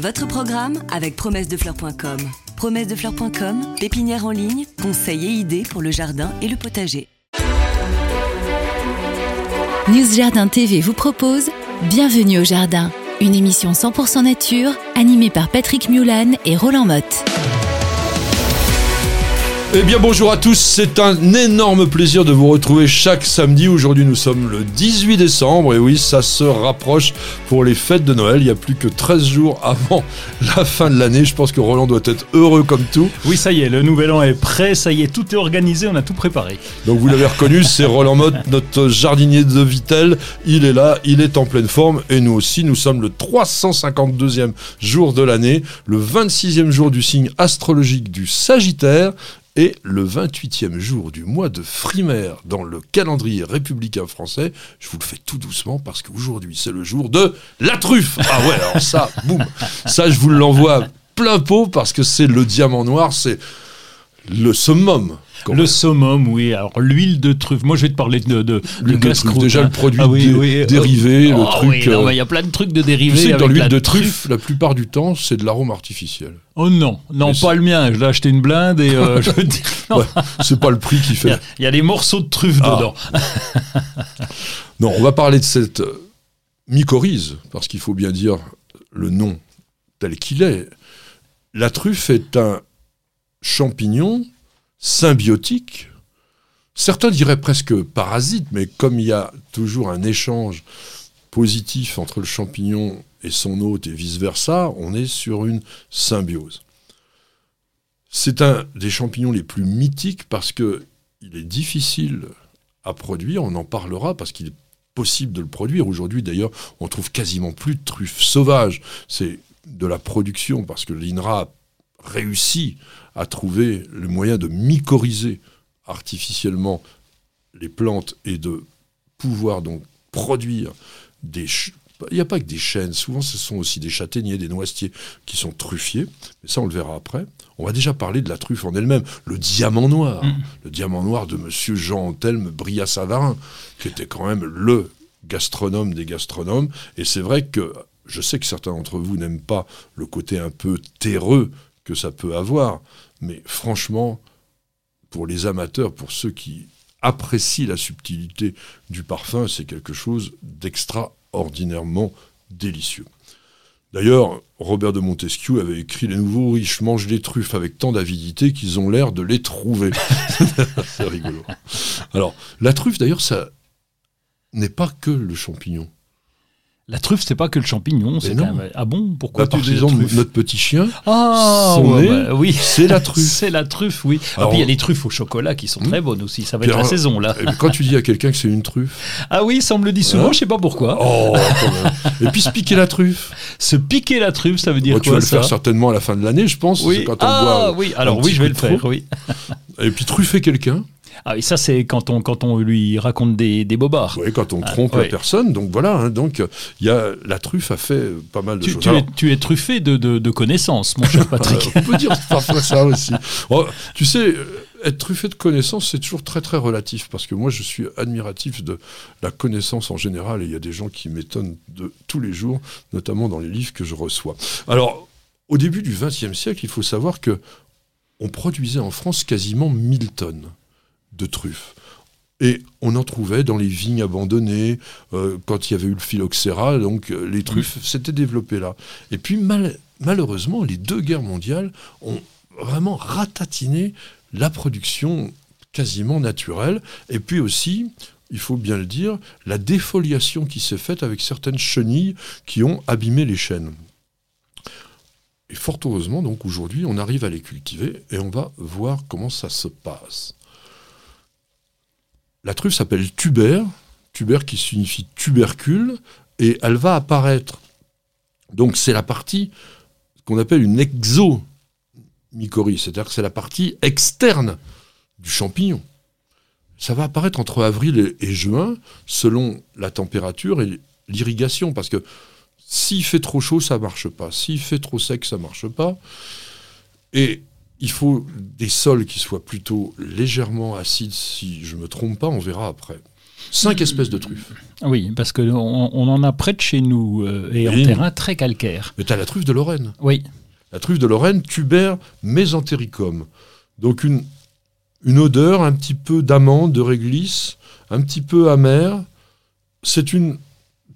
Votre programme avec promessedefleurs.com. Promessedefleurs.com, pépinière en ligne, conseils et idées pour le jardin et le potager. News Jardin TV vous propose Bienvenue au jardin, une émission 100% nature animée par Patrick Mulan et Roland Motte. Eh bien bonjour à tous, c'est un énorme plaisir de vous retrouver chaque samedi. Aujourd'hui nous sommes le 18 décembre et oui ça se rapproche pour les fêtes de Noël. Il y a plus que 13 jours avant la fin de l'année. Je pense que Roland doit être heureux comme tout. Oui ça y est, le nouvel an est prêt, ça y est, tout est organisé, on a tout préparé. Donc vous l'avez reconnu, c'est Roland Motte, notre jardinier de Vitel. Il est là, il est en pleine forme et nous aussi nous sommes le 352e jour de l'année, le 26e jour du signe astrologique du Sagittaire et le 28e jour du mois de Frimaire dans le calendrier républicain français. Je vous le fais tout doucement parce qu'aujourd'hui c'est le jour de la truffe. Ah ouais, alors ça, boum, ça je vous l'envoie plein pot parce que c'est le diamant noir, c'est le summum. Le summum, oui. Alors l'huile de truffe. Moi, je vais te parler de de, de truffe. Déjà le produit ah, oui, dé oui. dérivé, oh, le truc. Oui, il y a plein de trucs de dérivés. Tu sais que dans l'huile de truffe, la plupart du temps, c'est de l'arôme artificiel. Oh non, non, Mais pas le mien. Je l'ai acheté une blinde et euh, je dis. Ouais, c'est pas le prix qui fait. il y a des morceaux de truffe Ah. dedans. Non, on va parler de cette euh, mycorhize, parce qu'il faut bien dire le nom tel qu'il est. La truffe est un champignon symbiotique. Certains diraient presque parasite, mais comme il y a toujours un échange positif entre le champignon et son hôte et vice-versa, on est sur une symbiose. C'est un des champignons les plus mythiques parce que il est difficile à produire, on en parlera parce qu'il est possible de le produire. Aujourd'hui d'ailleurs, on trouve quasiment plus de truffes sauvages. C'est de la production parce que l'INRA réussi à trouver le moyen de mycorhizer artificiellement les plantes et de pouvoir donc produire des... Il n'y a pas que des chênes, souvent ce sont aussi des châtaigniers, des noisetiers qui sont truffiers, mais ça on le verra après. On va déjà parler de la truffe en elle-même, le diamant noir, le diamant noir de monsieur Jean-Anthelme Bria-Savarin, qui était quand même le gastronome des gastronomes, et c'est vrai que je sais que certains d'entre vous n'aiment pas le côté un peu terreux que ça peut avoir, mais franchement, pour les amateurs, pour ceux qui apprécient la subtilité du parfum, c'est quelque chose d'extraordinairement délicieux. D'ailleurs, Robert de Montesquieu avait écrit Les nouveaux riches mangent des truffes avec tant d'avidité qu'ils ont l'air de les trouver. Alors, la truffe, d'ailleurs, ça n'est pas que le champignon. La truffe, c'est pas que le champignon. C'est non. quand même- Ah bon Pourquoi Bah, tu par exemple, notre petit chien, Ah, son ouais, nez, bah, oui. c'est la truffe. c'est la truffe, oui. Ah, Alors, puis il y a les truffes au chocolat qui sont Hmm. très bonnes aussi. Ça va Puis être la saison là. Puis quand tu dis à quelqu'un que c'est une truffe, Ah oui, ça me le dit souvent. Hein je sais pas pourquoi. oh, quand même. Et puis se piquer la truffe. Se piquer la truffe, ça veut dire tu quoi vas le faire certainement à la fin de l'année, je pense. Oui. c'est Quand on ah boit oui. Alors oui, je vais le faire. Oui. Et puis truffer quelqu'un, Ah oui, ça c'est quand on quand on lui raconte des, des bobards. ouais, quand on Ah, trompe ouais. la personne. Donc voilà, hein, donc il y a la truffe a fait pas mal de Tu, choses. tu Alors, es, tu es truffé de, de, de connaissances, mon cher Patrick. Euh, on peut dire parfois ça aussi. Oh, tu sais, euh, être truffé de connaissances, c'est toujours très très relatif parce que moi je suis admiratif de la connaissance en général et il y a des gens qui m'étonnent de tous les jours, notamment dans les livres que je reçois. Alors, au début du XXe siècle, il faut savoir que on produisait en France quasiment 1000 tonnes de truffes. Et on en trouvait dans les vignes abandonnées, euh, quand il y avait eu le phylloxéra, donc euh, les truffes s'étaient développées là. Et puis mal- malheureusement, les deux guerres mondiales ont vraiment ratatiné la production quasiment naturelle. Et puis aussi, il faut bien le dire, la défoliation qui s'est faite avec certaines chenilles qui ont abîmé les chênes. Et fort heureusement, donc aujourd'hui, on arrive à les cultiver et on va voir comment ça se passe. La truffe s'appelle tuber, tuber qui signifie tubercule, et elle va apparaître. Donc c'est la partie qu'on appelle une exomycorhize, c'est-à-dire que c'est la partie externe du champignon. Ça va apparaître entre avril et, juin, selon la température et l'irrigation, parce que s'il fait trop chaud, ça marche pas. S'il fait trop sec, ça marche pas. Et il faut des sols qui soient plutôt légèrement acides, si je me trompe pas, on verra après. Cinq espèces de truffes. Oui, parce qu'on on en a près de chez nous euh, et en terrain très calcaire. Mais tu as la truffe de Lorraine. Oui, La truffe de Lorraine, tuber mesentericum. Donc une, une odeur un petit peu d'amande, de réglisse, un petit peu amère. C'est une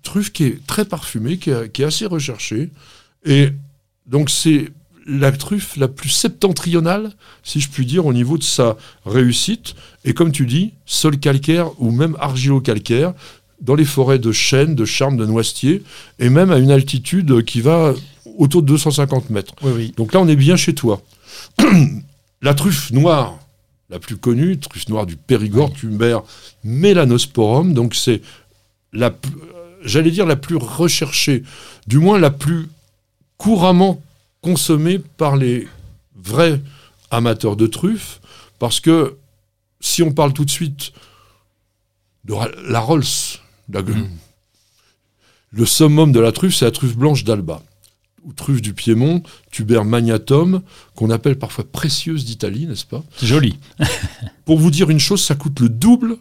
truffe qui est très parfumée, qui est assez recherchée. Et donc c'est la truffe la plus septentrionale, si je puis dire, au niveau de sa réussite. Et comme tu dis, sol calcaire ou même argilo-calcaire, dans les forêts de chênes, de charmes, de noisetiers, et même à une altitude qui va autour de 250 mètres. oui, oui. Donc là, on est bien chez toi. la truffe noire, la plus connue, truffe noire du Périgord, Tuber melanosporum, donc c'est la, j'allais dire la plus recherchée, du moins la plus couramment consommée par les vrais amateurs de truffes, parce que si on parle tout de suite de la Rolls, la- le summum de la truffe, c'est la truffe blanche d'Alba ou truffe du Piémont, tuber magnatum, qu'on appelle parfois précieuse d'Italie, n'est-ce pas? C'est joli. Pour vous dire une chose, ça coûte le double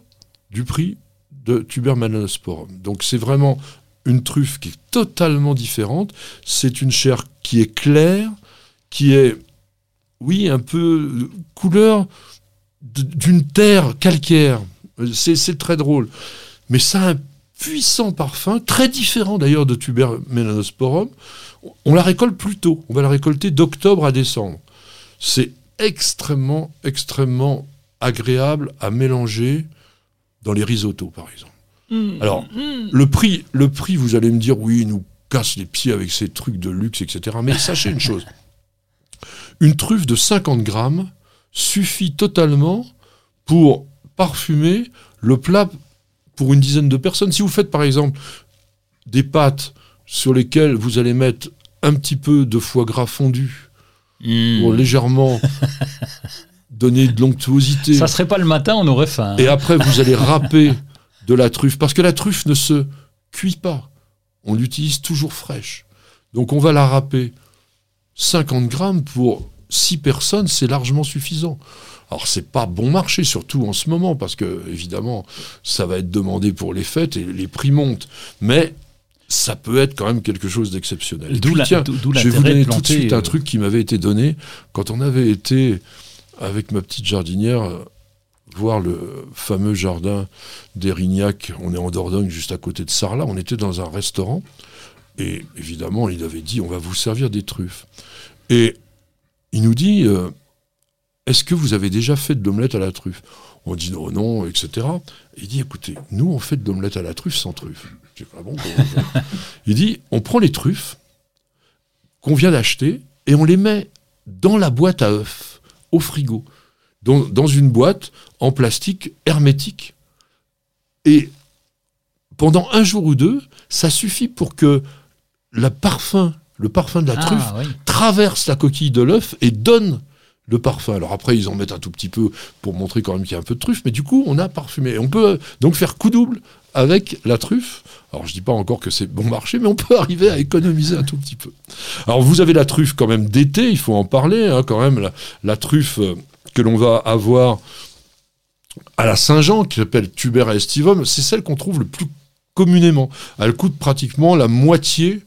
du prix de tuber melanosporum. Donc c'est vraiment une truffe qui est totalement différente. C'est une chair qui est claire, qui est, oui, un peu euh, couleur d'une terre calcaire. Euh, c'est très drôle. Mais ça a un puissant parfum, très différent d'ailleurs de tuber melanosporum. On la récolte plus tôt. On va la récolter d'octobre à décembre. C'est extrêmement, extrêmement agréable à mélanger dans les risottos, par exemple. Alors, le prix, le prix, vous allez me dire, oui, il nous casse les pieds avec ces trucs de luxe, etc. Mais sachez une chose. Une truffe de 50 grammes suffit totalement pour parfumer le plat pour une dizaine de personnes. Si vous faites, par exemple, des pâtes sur lesquelles vous allez mettre un petit peu de foie gras fondu pour légèrement donner de l'onctuosité. Ça serait pas le matin, on aurait faim. hein. Et après, vous allez râper de la truffe, parce que la truffe ne se cuit pas. On l'utilise toujours fraîche. Donc on va la râper 50 grammes pour 6 personnes, c'est largement suffisant. Alors c'est pas bon marché, surtout en ce moment, parce que évidemment, ça va être demandé pour les fêtes et les prix montent. Mais ça peut être quand même quelque chose d'exceptionnel. D'où la- tiens, je vais vous donner tout de suite un euh, truc qui m'avait été donné quand on avait été avec ma petite jardinière voir le fameux jardin d'Erignac. On est en Dordogne, juste à côté de Sarlat. On était dans un restaurant et évidemment, il avait dit on va vous servir des truffes. Et il nous dit euh, est-ce que vous avez déjà fait de l'omelette à la truffe? On dit non, non, etc. Il dit écoutez, nous on fait de l'omelette à la truffe sans truffe. Dit, ah bon, Il dit on prend les truffes qu'on vient d'acheter et on les met dans la boîte à œufs, au frigo, dans, dans une boîte en plastique hermétique. Et pendant un jour ou deux, ça suffit pour que le parfum, le parfum de la Ah, truffe oui. traverse la coquille de l'œuf et donne le parfum. Alors après, ils en mettent un tout petit peu pour montrer quand même qu'il y a un peu de truffe, mais du coup, on a parfumé. On peut euh, donc faire coup double avec la truffe. Alors je dis pas encore que c'est bon marché, mais on peut arriver à économiser un tout petit peu. Alors vous avez la truffe quand même d'été, il faut en parler, hein, quand même, la, la truffe euh, que l'on va avoir à la Saint-Jean, qui s'appelle Tuber estivum, c'est celle qu'on trouve le plus communément. Elle coûte pratiquement la moitié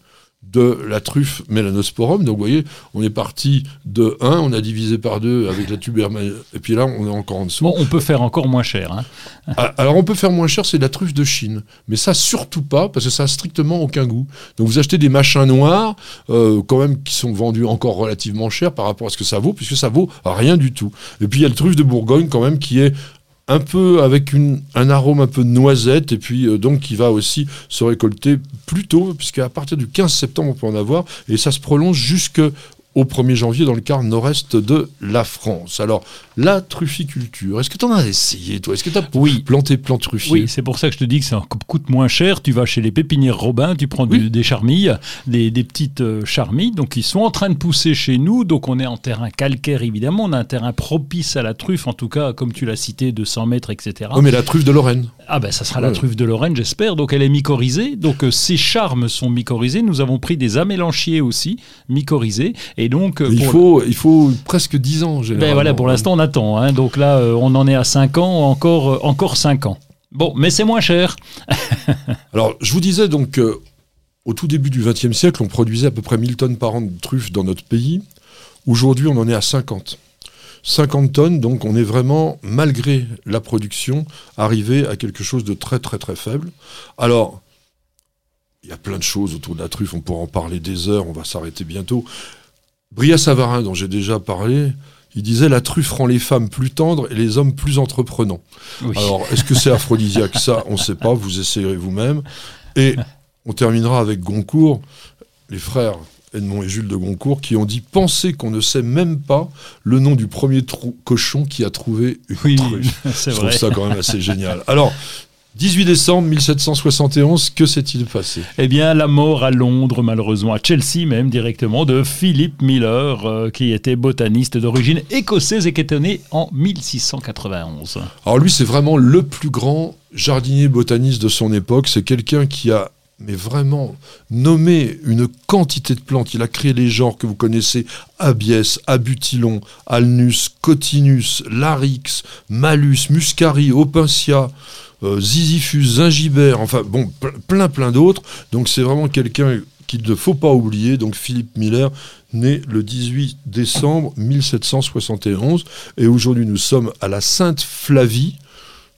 de la truffe Melanosporum. Donc vous voyez, on est parti de 1, on a divisé par 2 avec la tuber, et puis là on est encore en dessous. Bon, on peut faire encore moins cher. hein. Ah, Alors on peut faire moins cher, c'est de la truffe de Chine. Mais ça surtout pas, parce que ça a strictement aucun goût. Donc vous achetez des machins noirs, euh, quand même, qui sont vendus encore relativement cher par rapport à ce que ça vaut, puisque ça vaut rien du tout. Et puis il y a le truffe de Bourgogne quand même qui est un peu avec un arôme un peu noisette, et puis euh, donc qui va aussi se récolter plus tôt, puisqu'à partir du 15 septembre on peut en avoir, et ça se prolonge jusque au 1er janvier dans le quart nord-est de la France. La trufficulture, est-ce que tu en as essayé, toi? Est-ce que tu as Oui. planté plein de truffiers Oui, c'est pour ça que je te dis que ça coûte moins cher. Tu vas chez les pépinières Robin, tu prends du- Oui. des charmilles, des, des petites euh, charmilles. Donc, ils sont en train de pousser chez nous. Donc, on est en terrain calcaire, évidemment. On a un terrain propice à la truffe, en tout cas, comme tu l'as cité, de 100 mètres, etc. Oh, mais la truffe de Lorraine. Ah ben ça sera la truffe de Lorraine, j'espère. Donc elle est mycorhizée. Donc euh, ces charmes sont mycorhizés. Nous avons pris des amélanchiers aussi mycorhizés. Et donc euh, il, faut, il faut presque 10 ans, généralement. ben voilà, pour l'instant on hein. Donc là euh, on en est à 5 ans, encore euh, encore 5 ans. Bon, mais c'est moins cher. Alors, je vous disais donc au tout début du XXe siècle, on produisait à peu près 1000 tonnes par an de truffes dans notre pays. Aujourd'hui, on en est à 50. 50 tonnes, donc on est vraiment, malgré la production, arrivé à quelque chose de très très très faible. Alors, il y a plein de choses autour de la truffe, on pourra en parler des heures, on va s'arrêter bientôt. Bria Savarin, dont j'ai déjà parlé, il disait la truffe rend les femmes plus tendres et les hommes plus entreprenants. Alors, est-ce que c'est aphrodisiaque Ça, on ne sait pas, vous essayerez vous-même. Et on terminera avec Goncourt, les frères Edmond et Jules de Goncourt, qui ont dit Pensez qu'on ne sait même pas le nom du premier cochon qui a trouvé une oui, truffe. Je trouve ça quand même assez génial. Alors, 18 décembre 1771, que s'est-il passé? Eh bien, la mort à Londres, malheureusement, à Chelsea même directement, de Philip Miller, euh, qui était botaniste d'origine écossaise et qui était né en 1691. Alors lui, c'est vraiment le plus grand jardinier botaniste de son époque. C'est quelqu'un qui a mais vraiment nommé une quantité de plantes. Il a créé les genres que vous connaissez Abies, Abutilon, Alnus, Cotinus, Larix, Malus, Muscari, Opuntia, euh, Zizifus, Zingibert, enfin bon, plein plein d'autres. Donc c'est vraiment quelqu'un qu'il ne faut pas oublier. Donc Philippe Miller, né le 18 décembre 1771. Et aujourd'hui nous sommes à la Sainte Flavie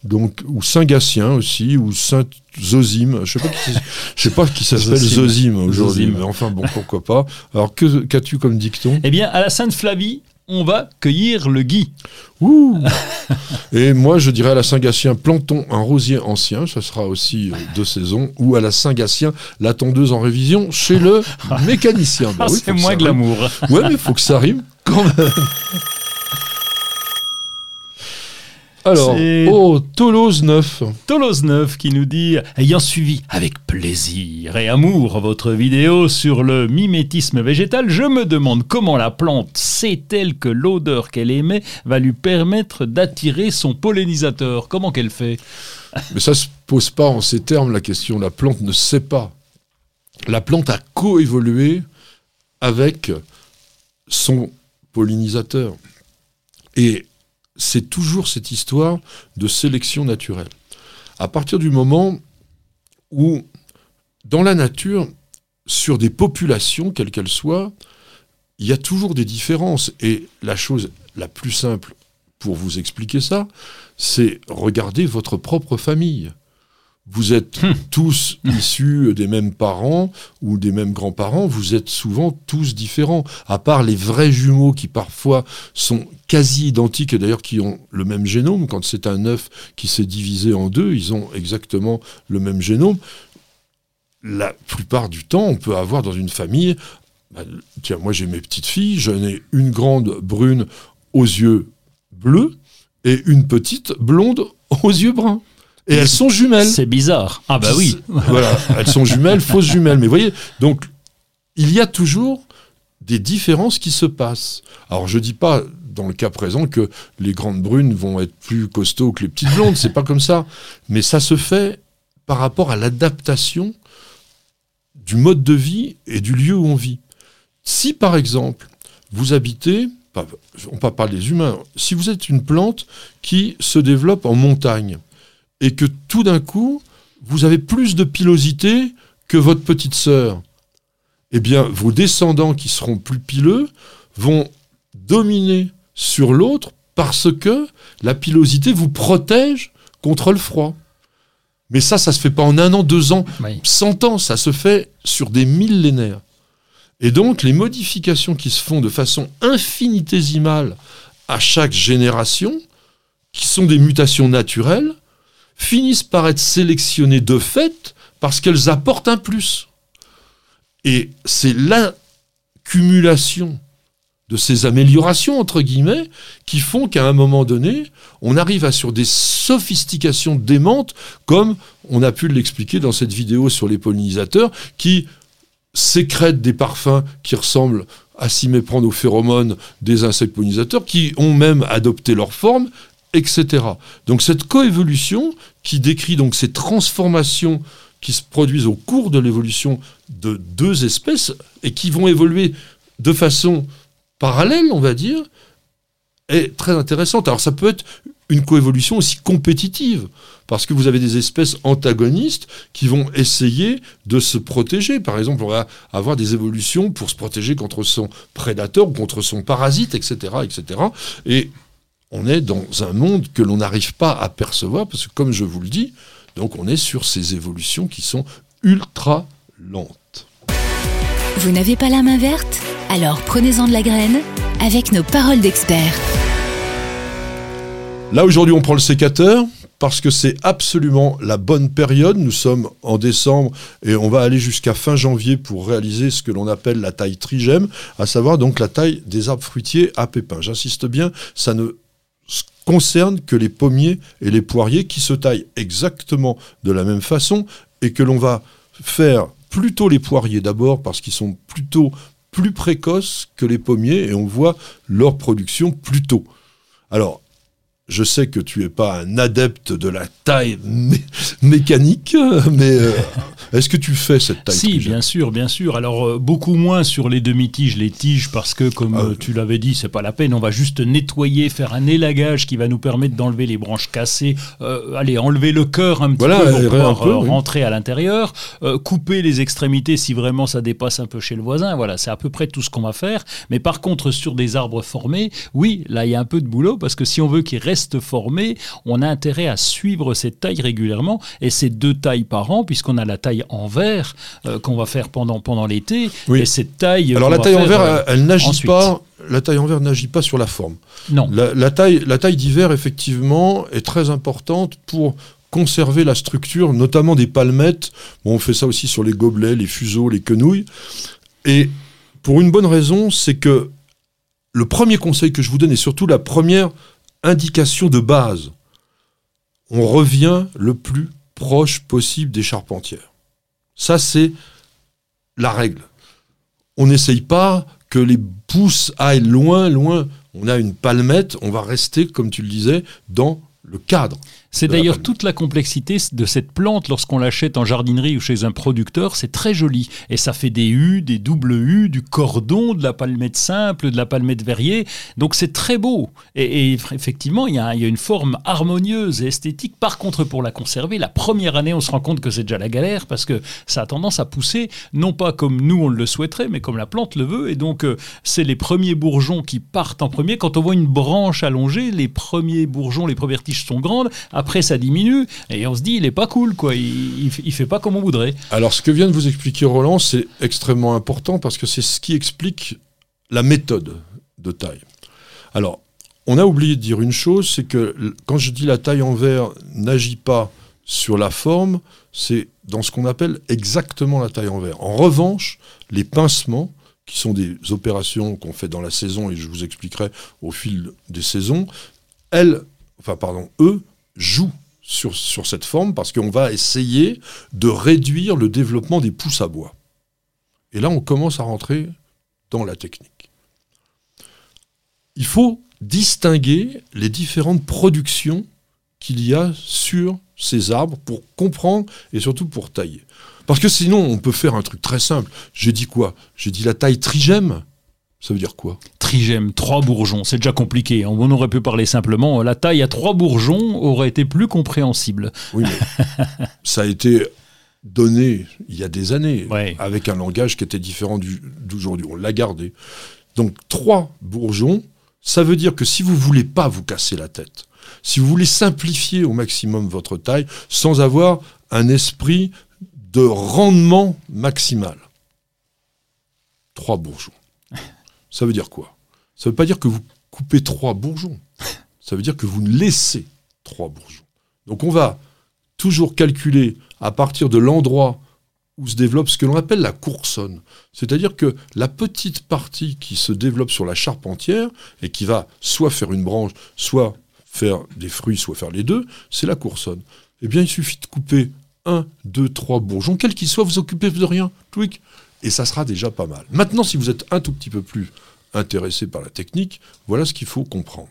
donc ou Saint Gatien aussi ou Saint Zosime je sais pas qui je sais pas qui s'appelle Zosime aujourd'hui mais enfin bon pourquoi pas alors que qu'as-tu comme dicton? Eh bien à la Sainte Flavie on va cueillir le gui. Ouh Et moi, je dirais à la Saint-Gatien, plantons un rosier ancien, ça sera aussi euh, de saison, ou à la Saint-Gatien, la tondeuse en révision chez le mécanicien. Bah oui, c'est moins glamour. Ouais, mais il faut que ça rime quand même. Alors, oh, Toulouse 9. Toulouse 9 qui nous dit Ayant suivi avec plaisir et amour votre vidéo sur le mimétisme végétal, je me demande comment la plante sait-elle que l'odeur qu'elle émet va lui permettre d'attirer son pollinisateur Comment qu'elle fait? Mais ça se pose pas en ces termes la question. La plante ne sait pas. La plante a coévolué avec son pollinisateur. Et c'est toujours cette histoire de sélection naturelle. À partir du moment où, dans la nature, sur des populations, quelles qu'elles soient, il y a toujours des différences. Et la chose la plus simple pour vous expliquer ça, c'est regarder votre propre famille. Vous êtes hum. tous issus des mêmes parents ou des mêmes grands-parents, vous êtes souvent tous différents, à part les vrais jumeaux qui parfois sont quasi identiques et d'ailleurs qui ont le même génome. Quand c'est un œuf qui s'est divisé en deux, ils ont exactement le même génome. La plupart du temps, on peut avoir dans une famille, bah, tiens, moi j'ai mes petites filles, j'en ai une grande brune aux yeux bleus et une petite blonde aux yeux bruns. Et elles sont jumelles. C'est bizarre. Ah bah oui. voilà, elles sont jumelles, fausses jumelles. Mais vous voyez, donc il y a toujours des différences qui se passent. Alors je dis pas dans le cas présent que les grandes brunes vont être plus costauds que les petites blondes, c'est pas comme ça. Mais ça se fait par rapport à l'adaptation du mode de vie et du lieu où on vit. Si par exemple vous habitez, on pas parler des humains, si vous êtes une plante qui se développe en montagne, et que tout d'un coup, vous avez plus de pilosité que votre petite sœur, eh bien, vos descendants qui seront plus pileux vont dominer sur l'autre parce que la pilosité vous protège contre le froid. Mais ça, ça se fait pas en un an, deux ans, cent ans, ça se fait sur des millénaires. Et donc, les modifications qui se font de façon infinitésimale à chaque génération, qui sont des mutations naturelles, finissent par être sélectionnées de fait parce qu'elles apportent un plus. Et c'est l'accumulation de ces améliorations, entre guillemets, qui font qu'à un moment donné, on arrive à sur des sophistications démentes, comme on a pu l'expliquer dans cette vidéo sur les pollinisateurs, qui sécrètent des parfums qui ressemblent à s'y méprendre aux phéromones des insectes pollinisateurs, qui ont même adopté leur forme etc. Donc cette coévolution qui décrit donc ces transformations qui se produisent au cours de l'évolution de deux espèces et qui vont évoluer de façon parallèle, on va dire, est très intéressante. Alors ça peut être une coévolution aussi compétitive, parce que vous avez des espèces antagonistes qui vont essayer de se protéger. Par exemple, on va avoir des évolutions pour se protéger contre son prédateur ou contre son parasite, etc., etc. Et on est dans un monde que l'on n'arrive pas à percevoir, parce que comme je vous le dis, donc on est sur ces évolutions qui sont ultra lentes. Vous n'avez pas la main verte? Alors prenez-en de la graine avec nos paroles d'experts. Là aujourd'hui on prend le sécateur parce que c'est absolument la bonne période. Nous sommes en décembre et on va aller jusqu'à fin janvier pour réaliser ce que l'on appelle la taille trigème, à savoir donc la taille des arbres fruitiers à pépins. J'insiste bien, ça ne concerne que les pommiers et les poiriers qui se taillent exactement de la même façon et que l'on va faire plutôt les poiriers d'abord parce qu'ils sont plutôt plus précoces que les pommiers et on voit leur production plus tôt. Alors, je sais que tu es pas un adepte de la taille mécanique, mais euh, est-ce que tu fais cette taille Si, bien sûr, bien sûr. Alors euh, beaucoup moins sur les demi-tiges, les tiges, parce que comme Ah, euh, tu l'avais dit, c'est pas la peine. On va juste nettoyer, faire un élagage qui va nous permettre d'enlever les branches cassées, allez, enlever le cœur un petit Voilà, peu pour pouvoir un peu, oui. rentrer à l'intérieur, couper les extrémités si vraiment ça dépasse un peu chez le voisin. Voilà, c'est à peu près tout ce qu'on va faire. Mais par contre, sur des arbres formés, oui, là il y a un peu de boulot parce que si on veut qu'ils restent formés, on a intérêt à suivre cette taille régulièrement et c'est deux tailles par an puisqu'on a la taille en verre euh, qu'on va faire pendant pendant l'été Oui. et cette taille. Alors la taille en verre, euh, elle, elle n'agit pas. La taille en verre n'agit pas sur la forme. Non. La, la taille, la taille d'hiver, effectivement, est très importante pour conserver la structure, notamment des palmettes. Bon, on fait ça aussi sur les gobelets, les fuseaux, les quenouilles. Et pour une bonne raison, c'est que le premier conseil que je vous donne, et surtout la première indication de base, on revient le plus proche possible des charpentières. Ça, c'est la règle. On n'essaye pas que les pousses aillent loin, loin. On a une palmette, on va rester, comme tu le disais, dans le cadre. C'est d'ailleurs toute la complexité de cette plante lorsqu'on l'achète en jardinerie ou chez un producteur. C'est très joli. Et ça fait des U, des doubles U, du cordon, de la palmette simple, de la palmette verrier. Donc c'est très beau. Et, et effectivement, il y, a, il y a une forme harmonieuse et esthétique. Par contre, pour la conserver, la première année, on se rend compte que c'est déjà la galère parce que ça a tendance à pousser, non pas comme nous on le souhaiterait, mais comme la plante le veut. Et donc, euh, c'est les premiers bourgeons qui partent en premier. Quand on voit une branche allongée, les premiers bourgeons, les premières tiges sont grandes. Après, ça diminue et on se dit, il est pas cool, quoi. Il, il, fait- pas comme on voudrait. Alors, ce que vient de vous expliquer Roland, c'est extrêmement important parce que c'est ce qui explique la méthode de taille. Alors, on a oublié de dire une chose, c'est que quand je dis la taille en verre n'agit pas sur la forme, c'est dans ce qu'on appelle exactement la taille en verre. En revanche, les pincements, qui sont des opérations qu'on fait dans la saison, et je vous expliquerai au fil des saisons, elles, enfin pardon, eux, sur, sur cette forme parce qu'on va essayer de réduire le développement des pousses à bois. Et là, on commence à rentrer dans la technique. Il faut distinguer les différentes productions qu'il y a sur ces arbres pour comprendre et surtout pour tailler. Parce que sinon, on peut faire un truc très simple. J'ai dit quoi? J'ai dit la taille trigème. Ça veut dire quoi? Trigème, trois bourgeons, c'est déjà compliqué. On aurait pu parler simplement. La taille à trois bourgeons aurait été plus compréhensible. Oui, mais ça a été donné il y a des années, Ouais. avec un langage qui était différent d'aujourd'hui. On l'a gardé. Donc, trois bourgeons, ça veut dire que si vous voulez pas vous casser la tête, si vous voulez simplifier au maximum votre taille sans avoir un esprit de rendement maximal, trois bourgeons. Ça veut dire quoi? Ça veut pas dire que vous coupez trois bourgeons. Ça veut dire que vous laissez trois bourgeons. Donc on va toujours calculer à partir de l'endroit où se développe ce que l'on appelle la coursonne. C'est-à-dire que la petite partie qui se développe sur la charpentière et qui va soit faire une branche, soit faire des fruits, soit faire les deux, c'est la coursonne. Eh bien, il suffit de couper un, deux, trois bourgeons, quels qu'ils soient, vous occupez de rien, tweak, et ça sera déjà pas mal. Maintenant, si vous êtes un tout petit peu plus intéressé par la technique, voilà ce qu'il faut comprendre.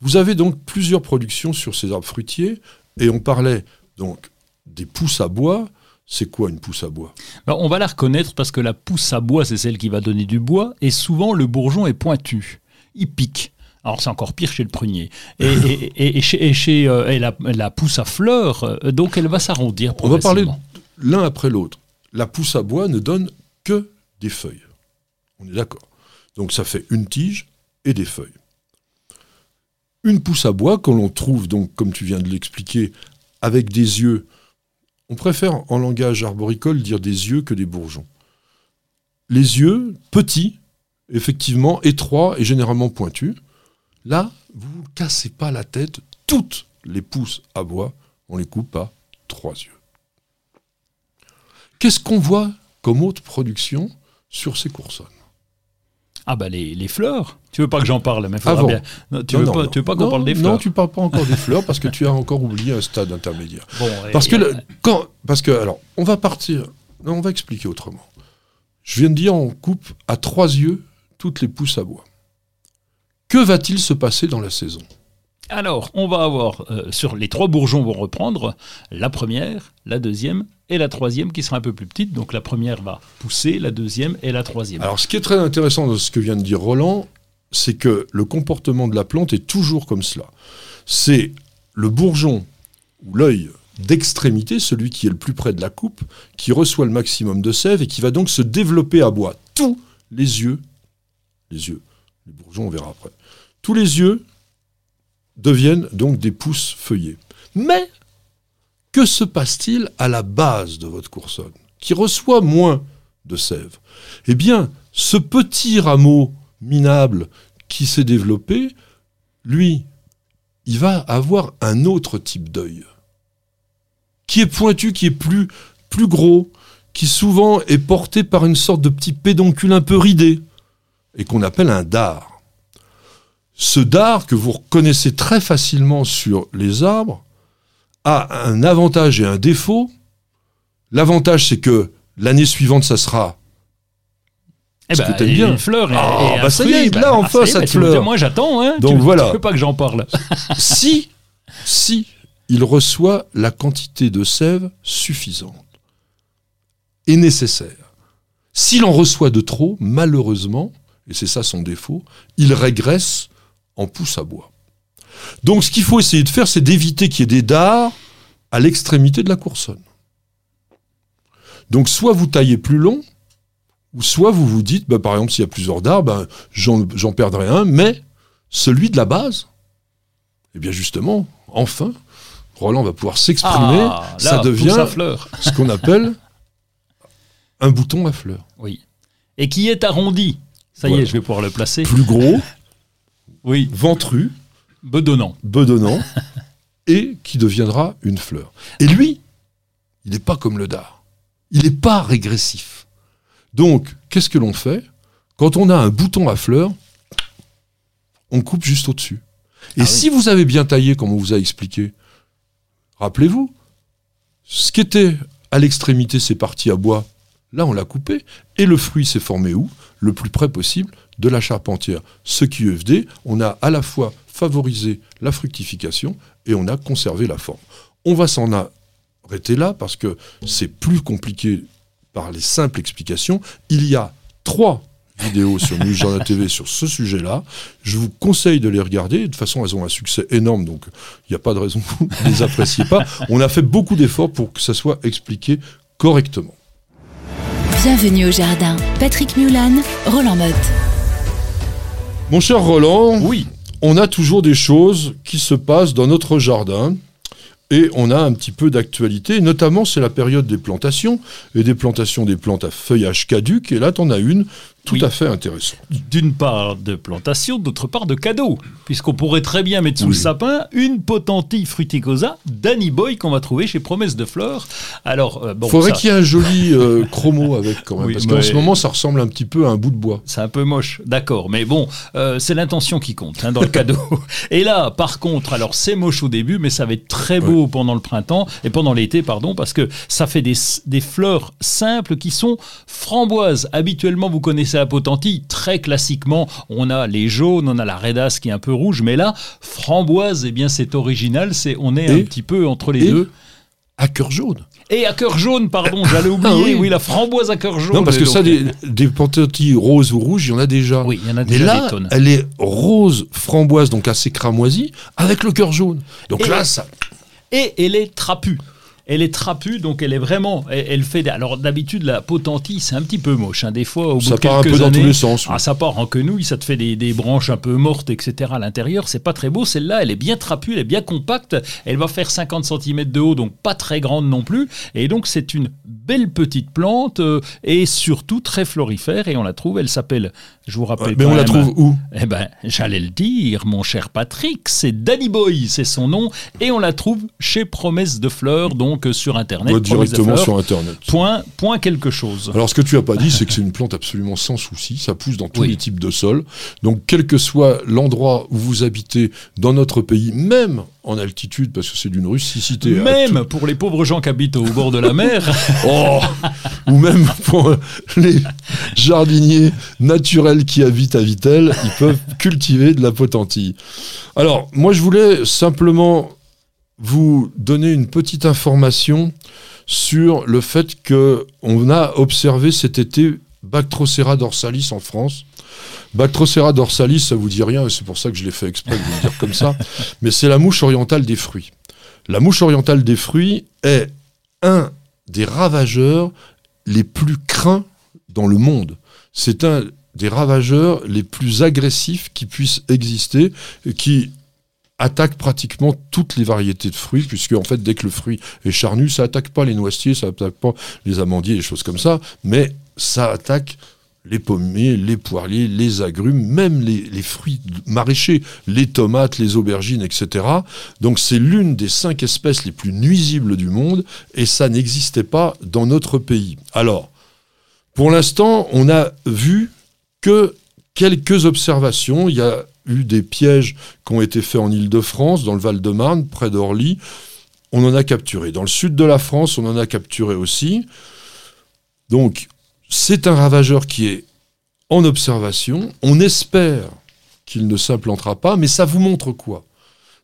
Vous avez donc plusieurs productions sur ces arbres fruitiers, et on parlait donc des pousses à bois. C'est quoi une pousse à bois? Alors, on va la reconnaître parce que la pousse à bois, c'est celle qui va donner du bois, et souvent le bourgeon est pointu. Il pique. Alors c'est encore pire chez le prunier. Et, et- et- et chez, euh, la, la pousse à fleurs, euh, donc elle va s'arrondir On va parler l'un après l'autre. La pousse à bois ne donne que des feuilles. On est d'accord. Donc ça fait une tige et des feuilles. Une pousse à bois, quand l'on trouve, donc, comme tu viens de l'expliquer, avec des yeux, on préfère en langage arboricole dire des yeux que des bourgeons. Les yeux, petits, effectivement, étroits et généralement pointus. Là, vous ne cassez pas la tête. Toutes les pousses à bois, on les coupe à trois yeux. Qu'est-ce qu'on voit comme autre production sur ces coursonnes? Ah bah les, les fleurs. Tu veux pas que j'en parle, mais faudra Avant. bien. Non, tu, Non, veux non, pas, non. tu veux pas qu'on Non, parle des Non, fleurs tu parles pas encore des fleurs parce que tu as encore oublié un stade intermédiaire. Bon, Parce que, le- quand, parce que, alors, on va partir. Non, on va expliquer autrement. Je viens de dire, on coupe à trois yeux toutes les pousses à bois. Que va-t-il se passer dans la saison? Alors, on va avoir, euh, sur les trois bourgeons vont reprendre la première, la deuxième et la troisième qui sera un peu plus petite. Donc la première va pousser, la deuxième et la troisième. Alors, ce qui est très intéressant dans ce que vient de dire Roland, c'est que le comportement de la plante est toujours comme cela. C'est le bourgeon ou l'œil d'extrémité, celui qui est le plus près de la coupe, qui reçoit le maximum de sève et qui va donc se développer à bois. Tous les yeux, les yeux, les bourgeons, on verra après, tous les yeux deviennent donc des pousses feuillées. Mais que se passe-t-il à la base de votre coursonne, qui reçoit moins de sève? Eh bien, ce petit rameau minable qui s'est développé, lui, il va avoir un autre type d'œil, qui est pointu, qui est plus, plus gros, qui souvent est porté par une sorte de petit pédoncule un peu ridé, et qu'on appelle un dard. Ce dard, que vous reconnaissez très facilement sur les arbres, a un avantage et un défaut. L'avantage, c'est que l'année suivante, ça sera Eh que et bien. une fleur et, Ah, et bah ça y est, fruit, là, bah, enfin, ça y est, ça bah, te tu me- fleure. Moi j'attends, hein. Donc tu, voilà. Tu veux pas que j'en parle? Si, si il reçoit la quantité de sève suffisante et nécessaire. S'il en reçoit de trop, malheureusement, et c'est ça son défaut, il régresse en pousse à bois. Donc ce qu'il faut essayer de faire, c'est d'éviter qu'il y ait des dards à l'extrémité de la coursonne. Donc soit vous taillez plus long, ou soit vous vous dites, bah, par exemple, s'il y a plusieurs dards, ben, j'en perdrai un, mais celui de la base, eh bien justement, enfin, Roland va pouvoir s'exprimer, Ah, ça devient fleur. ce qu'on appelle un bouton à fleurs. Oui. Et qui est arrondi. Ça y est, je vais pouvoir le placer. Plus gros, Oui, ventru, bedonnant. bedonnant, et qui deviendra une fleur. Et lui, il n'est pas comme le dard. Il n'est pas régressif. Donc, qu'est-ce que l'on fait? Quand on a un bouton à fleurs, on coupe juste au-dessus. Et Ah si vous avez bien taillé, comme on vous a expliqué, rappelez-vous, ce qui était à l'extrémité, c'est parti à bois. Là, on l'a coupé. Et le fruit s'est formé où? Le plus près possible de la charpentière. Ce qui EFD, on a à la fois favorisé la fructification et on a conservé la forme. On va s'en arrêter là parce que c'est plus compliqué par les simples explications. Il y a trois vidéos sur Journal TV sur ce sujet-là. Je vous conseille de les regarder. De toute façon, elles ont un succès énorme, donc il n'y a pas de raison que vous ne les appréciez pas. On a fait beaucoup d'efforts pour que ça soit expliqué correctement. Bienvenue au jardin. Patrick Mulan, Roland Motte. Mon cher Roland, Oui. on a toujours des choses qui se passent dans notre jardin et on a un petit peu d'actualité, notamment c'est la période des plantations et des plantations des plantes à feuillage caduc et là tu en as une tout Oui. à fait intéressante. D'une part de plantation, d'autre part de cadeau. Puisqu'on pourrait très bien mettre sous Oui. le sapin une potentille fruticosa Danny Boy qu'on va trouver chez Promesse de Fleurs. Alors, euh, bon, Faudrait ça- qu'il y ait un joli euh, chromo avec quand même, Oui, parce qu'en ce moment ça ressemble un petit peu à un bout de bois. C'est un peu moche, d'accord, mais bon, euh, c'est l'intention qui compte hein, dans le cadeau. Et là, par contre, alors c'est moche au début, mais ça va être très beau pendant le printemps et pendant l'été, pardon, parce que ça fait des, des fleurs simples qui sont framboises. Habituellement, vous connaissez la potentille, très classiquement, on a les jaunes, on a la redasse qui est un peu rouge, mais là, framboise, eh bien, c'est original, c'est on est Et- un petit peu entre les deux. À cœur jaune. Et à cœur jaune, pardon, j'allais oublier. oui. oui. la framboise à cœur jaune. Non, parce que ça, des, des roses ou rouges, il y en a déjà. Oui, il y en a Mais déjà là, des tonnes. elle est rose framboise, donc assez cramoisie, avec le cœur jaune. Donc Et- là, ça. Et elle est trapue. Elle est trapue, donc elle est vraiment. Elle, elle fait. Alors d'habitude, la potentille, c'est un petit peu moche. hein. Des fois, au Ça bout de part un quelques peu dans années, tous les sens. Ah, ça part en quenouille, ça te fait des, des branches un peu mortes, etc. à l'intérieur. C'est pas très beau. Celle-là, elle est bien trapue, elle est bien compacte. Elle va faire 50 cm de haut, donc pas très grande non plus. Et donc, c'est une belle petite plante euh, et surtout très florifère. Et on la trouve, elle s'appelle. Je vous rappelle. Mais on la trouve où? Eh ben, j'allais le dire, mon cher Patrick, c'est Danny Boy, c'est son nom, et on la trouve chez Promesse de Fleurs, donc euh, sur Internet. Ouais, Directement sur Internet. Point, point quelque chose. Alors, ce que tu as pas dit, c'est que c'est une plante absolument sans souci. Ça pousse dans tous Oui. les types de sols. Donc, quel que soit l'endroit où vous habitez dans notre pays, même en altitude, parce que c'est d'une rusticité. Même pour les pauvres gens qui habitent au bord de la mer, Oh Ou même pour les jardiniers naturels qui habitent à Vitel, ils peuvent cultiver de la potentille. Alors, moi, je voulais simplement vous donner une petite information sur le fait que on a observé cet été Bactrocera dorsalis en France. Bactrocera dorsalis, ça vous dit rien, c'est pour ça que je l'ai fait exprès de vous dire comme ça, mais c'est la mouche orientale des fruits. La mouche orientale des fruits est un des ravageurs les plus craints dans le monde. C'est un des ravageurs les plus agressifs qui puissent exister, qui attaque pratiquement toutes les variétés de fruits, puisque en fait, dès que le fruit est charnu, ça attaque pas les noisetiers, ça attaque pas les amandiers, les choses comme ça, mais ça attaque les pommiers, les poiriers, les agrumes, même les, fruits maraîchers, les tomates, les aubergines, etc. Donc c'est l'une des cinq espèces les plus nuisibles du monde, et ça n'existait pas dans notre pays. Alors, pour l'instant, on a vu que quelques observations. Il y a eu des pièges qui ont été faits en Île-de-France, dans le Val-de-Marne, près d'Orly. On en a capturé. Dans le sud de la France, on en a capturé aussi. Donc, c'est un ravageur qui est en observation. On espère qu'il ne s'implantera pas, mais ça vous montre quoi?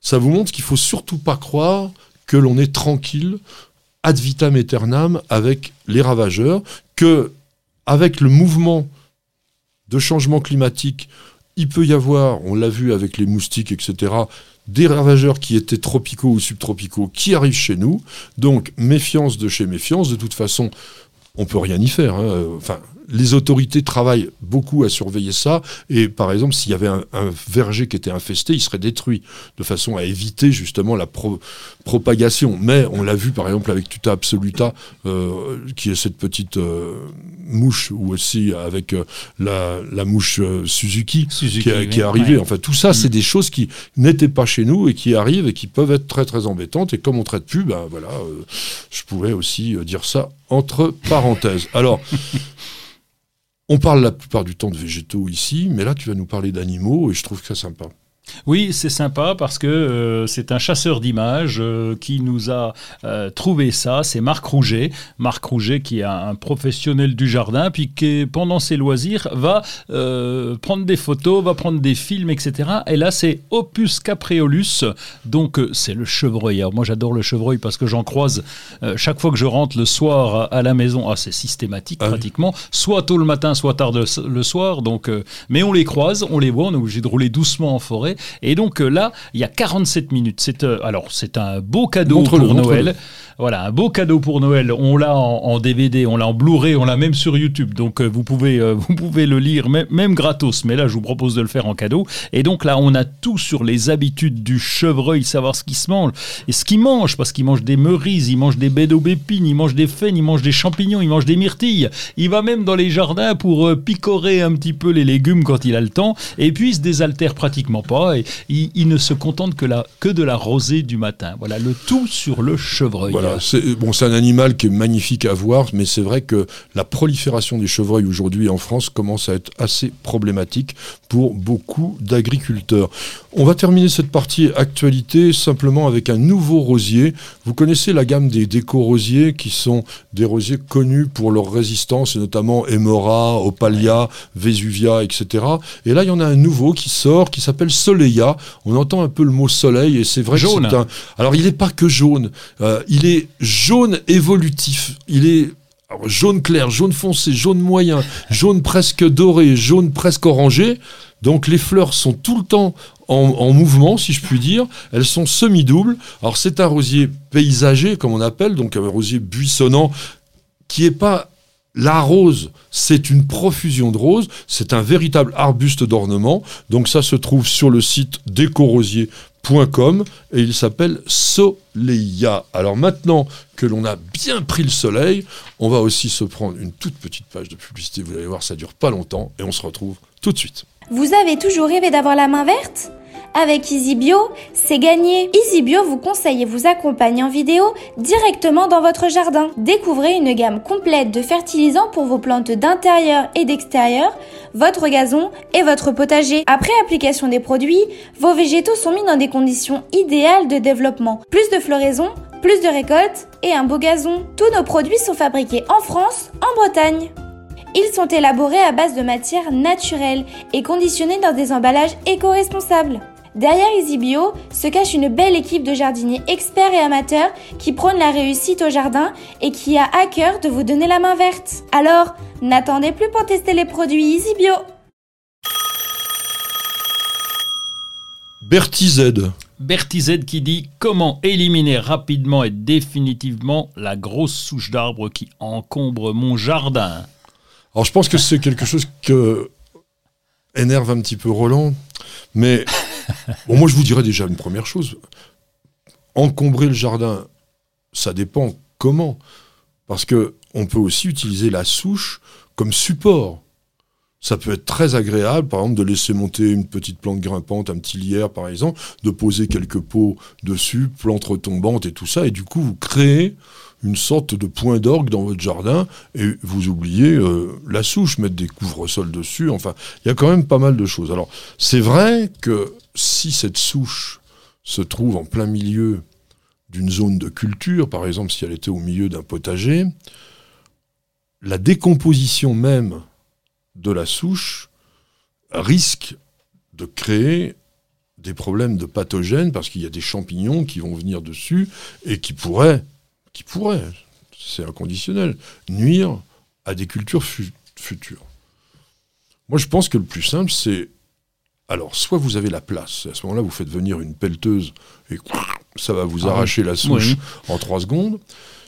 Ça vous montre qu'il faut surtout pas croire que l'on est tranquille ad vitam aeternam avec les ravageurs, que avec le mouvement de changement climatique, il peut y avoir, on l'a vu avec les moustiques, etc., des ravageurs qui étaient tropicaux ou subtropicaux qui arrivent chez nous. Donc, méfiance de chez méfiance. De toute façon, on peut rien y faire. hein. Euh, les autorités travaillent beaucoup à surveiller ça. Et par exemple, s'il y avait un, un verger qui était infesté, il serait détruit de façon à éviter justement la pro- propagation. Mais on l'a vu par exemple avec Tuta absoluta, euh, qui est cette petite euh, mouche, ou aussi avec euh, la, la mouche euh, Suzuki, Suzuki, qui, est- oui. qui est arrivée. Ouais. Enfin, tout ça, c'est des choses qui n'étaient pas chez nous et qui arrivent et qui peuvent être très très embêtantes. Et comme on traite plus, ben voilà, je pouvais aussi dire ça entre parenthèses. Alors. On parle la plupart du temps de végétaux ici, mais là tu vas nous parler d'animaux et je trouve c'est sympa. Oui, c'est sympa parce que euh, c'est un chasseur d'images euh, qui nous a euh, trouvé ça. C'est Marc Rouget. Marc Rouget qui est un, professionnel du jardin, puis qui, pendant ses loisirs, va prendre des photos, va prendre des films, etc. Et là, c'est Opus capreolus. Donc, c'est le chevreuil. Alors, moi, j'adore le chevreuil parce que j'en croise chaque fois que je rentre le soir à, à la maison. Ah, c'est systématique Ah oui. pratiquement. Soit tôt le matin, soit tard le soir. Donc, mais on les croise, on les voit, on est obligé de rouler doucement en forêt. Et donc euh, là, il y a 47 minutes. C'est euh, alors c'est un beau cadeau pour. Noël. Voilà, un beau cadeau pour Noël. On l'a en, DVD, on l'a en Blu-ray, on l'a même sur YouTube. Donc euh, vous pouvez euh, vous pouvez le lire même, gratos. Mais là, je vous propose de le faire en cadeau. Et donc là, on a tout sur les habitudes du chevreuil, savoir ce qu'il se mange et ce qu'il mange, parce qu'il mange des merises, il mange des baies d'aubépine, il mange des faines, il mange des champignons, il mange des myrtilles. Il va même dans les jardins pour euh, picorer un petit peu les légumes quand il a le temps. Et puis il se désaltère pratiquement pas. Et il, il ne se contente que, que de la rosée du matin. Voilà, le tout sur le chevreuil. C'est bon, c'est un animal qui est magnifique à voir, mais c'est vrai que la prolifération des chevreuils aujourd'hui en France commence à être assez problématique pour beaucoup d'agriculteurs. On va terminer cette partie actualité simplement avec un nouveau rosier. Vous connaissez la gamme des déco-rosiers qui sont des rosiers connus pour leur résistance, et notamment Emora, Opalia, Vesuvia, etc. Et là, il y en a un nouveau qui sort qui s'appelle Soleia. On entend un peu le mot soleil et c'est vrai Jaune. que c'est un. Alors, il n'est pas que jaune. Euh, il est jaune évolutif. Il est jaune clair, jaune foncé, jaune moyen, jaune presque doré, jaune presque orangé. Donc les fleurs sont tout le temps en, en mouvement, si je puis dire. Elles sont semi-doubles. Alors c'est un rosier paysager, comme on appelle, donc un rosier buissonnant, qui est pas la rose, c'est une profusion de roses, c'est un véritable arbuste d'ornement. Donc ça se trouve sur le site décorosier.com et il s'appelle Soleia. Alors maintenant que l'on a bien pris le soleil, on va aussi se prendre une toute petite page de publicité. Vous allez voir, ça dure pas longtemps et on se retrouve tout de suite. Vous avez toujours rêvé d'avoir la main verte? Avec EasyBio, c'est gagné. EasyBio vous conseille et vous accompagne en vidéo directement dans votre jardin. Découvrez une gamme complète de fertilisants pour vos plantes d'intérieur et d'extérieur, votre gazon et votre potager. Après application des produits, vos végétaux sont mis dans des conditions idéales de développement. Plus de floraison, plus de récoltes et un beau gazon. Tous nos produits sont fabriqués en France, en Bretagne. Ils sont élaborés à base de matières naturelles et conditionnés dans des emballages éco-responsables. Derrière EasyBio se cache une belle équipe de jardiniers experts et amateurs qui prônent la réussite au jardin et qui a à cœur de vous donner la main verte. Alors, n'attendez plus pour tester les produits EasyBio. Bertie Z. Bertie Z qui dit comment éliminer rapidement et définitivement la grosse souche d'arbre qui encombre mon jardin. Alors je pense que c'est quelque chose que énerve un petit peu Roland, mais bon, moi je vous dirais déjà une première chose. Encombrer le jardin, ça dépend comment. Parce que on peut aussi utiliser la souche comme support. Ça peut être très agréable, par exemple, de laisser monter une petite plante grimpante, un petit lierre, par exemple, de poser quelques pots dessus, plantes retombantes et tout ça, et du coup, vous créez une sorte de point d'orgue dans votre jardin, et vous oubliez euh, la souche, mettre des couvre-sols dessus, enfin, il y a quand même pas mal de choses. Alors, c'est vrai que si cette souche se trouve en plein milieu d'une zone de culture, par exemple, si elle était au milieu d'un potager, la décomposition même de la souche risque de créer des problèmes de pathogènes parce qu'il y a des champignons qui vont venir dessus et qui pourraient, qui pourraient, c'est inconditionnel, nuire à des cultures fu- futures. Moi, je pense que le plus simple, c'est alors, soit vous avez la place, et à ce moment-là, vous faites venir une pelleteuse et ça va vous Ah arracher la souche Oui. en trois secondes.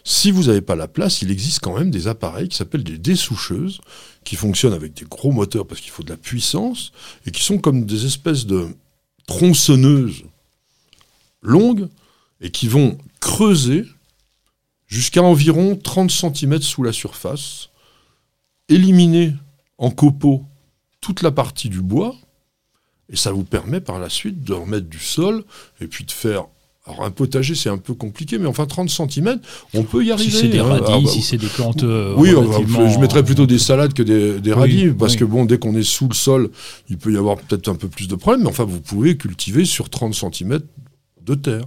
Si vous n'avez pas la place, il existe quand même des appareils qui s'appellent des dessoucheuses, qui fonctionnent avec des gros moteurs parce qu'il faut de la puissance, et qui sont comme des espèces de tronçonneuses longues, et qui vont creuser jusqu'à environ 30 cm sous la surface, éliminer en copeaux toute la partie du bois, et ça vous permet par la suite de remettre du sol, et puis de faire... Alors un potager c'est un peu compliqué, mais enfin 30 cm, on peut y Si arriver. c'est des hein. radis, Alors, bah, si c'est des plantes. euh, oui, relativement- je mettrais plutôt des salades que des, des Oui, radis, parce oui. que bon, dès qu'on est sous le sol, il peut y avoir peut-être un peu plus de problèmes, mais enfin, vous pouvez cultiver sur 30 cm de terre.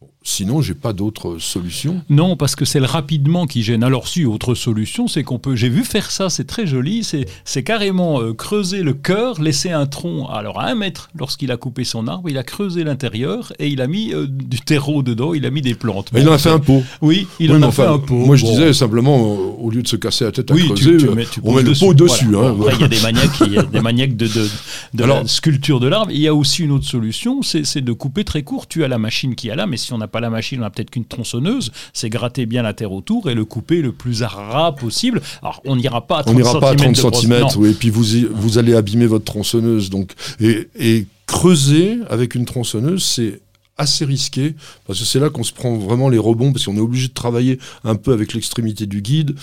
Bon, Sinon, j'ai pas d'autre solution. Non, parce que c'est le rapidement qui gêne. Alors si, autre solution, c'est qu'on peut... J'ai vu faire ça, c'est très joli, c'est carrément euh, creuser le cœur, laisser un tronc, alors à un mètre, lorsqu'il a coupé son arbre, il a creusé l'intérieur et il a mis euh, du terreau dedans, il a mis des plantes. Mais il en a fait un pot. Oui, il Oui, en a enfin, fait un pot. Moi, je Bon. disais simplement, euh, au lieu de se casser la tête à Oui, tu, creuser, tu euh, mets, tu on met le pot dessus. Voilà. hein. Après, il y a des maniaques, y a des maniaques de, de, de Alors- la sculpture de l'arbre. Il y a aussi une autre solution, c'est de couper très court. Tu as la machine qui est là, mais si on n'a pas la machine, on n'a peut-être qu'une tronçonneuse. C'est gratter bien la terre autour et le couper le plus à ras possible. Alors, on n'ira pas à 30 On n'ira pas à 30 de brosse- cm, oui, et puis vous, y- vous allez abîmer votre tronçonneuse. Donc, et, et creuser avec une tronçonneuse, c'est assez risqué, parce que c'est là qu'on se prend vraiment les rebonds, parce qu'on est obligé de travailler un peu avec l'extrémité du guide.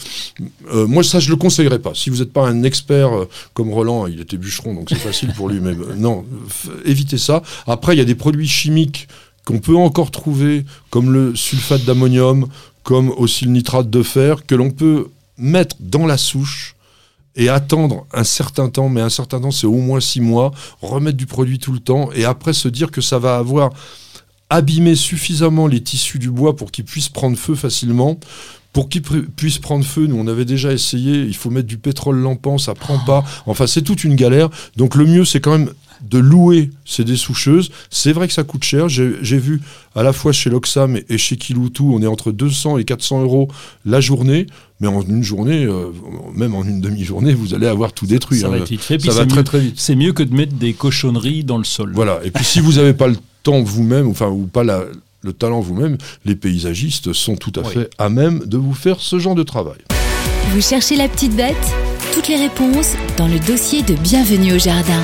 Euh, moi, ça, je le conseillerais pas. Si vous n'êtes pas un expert euh, comme Roland, il était bûcheron, donc c'est facile pour lui, mais euh, non, évitez ça. Après, il y a des produits chimiques qu'on peut encore trouver, comme le sulfate d'ammonium, comme aussi le nitrate de fer, que l'on peut mettre dans la souche et attendre un certain temps, mais un certain temps c'est au moins six mois, remettre du produit tout le temps et après se dire que ça va avoir abîmé suffisamment les tissus du bois pour qu'ils puissent prendre feu facilement. Pour qu'ils puissent prendre feu, nous on avait déjà essayé, il faut mettre du pétrole lampant, ça prend pas. Enfin c'est toute une galère. Donc le mieux c'est quand même de louer ces dessoucheuses. C'est vrai que ça coûte cher. J'ai vu à la fois chez Loxam et chez Kiloutou, on est entre 200 et 400 euros la journée. Mais en une journée, euh, même en une demi-journée, vous allez avoir tout détruit. Ça hein. va, être vite fait. Ça va très très vite. C'est mieux que de mettre des cochonneries dans le sol. Voilà. Et puis si vous n'avez pas le temps vous-même, enfin, ou pas le talent vous-même, les paysagistes sont tout à fait à même de vous faire ce genre de travail. Vous cherchez la petite bête? Toutes les réponses dans le dossier de Bienvenue au Jardin.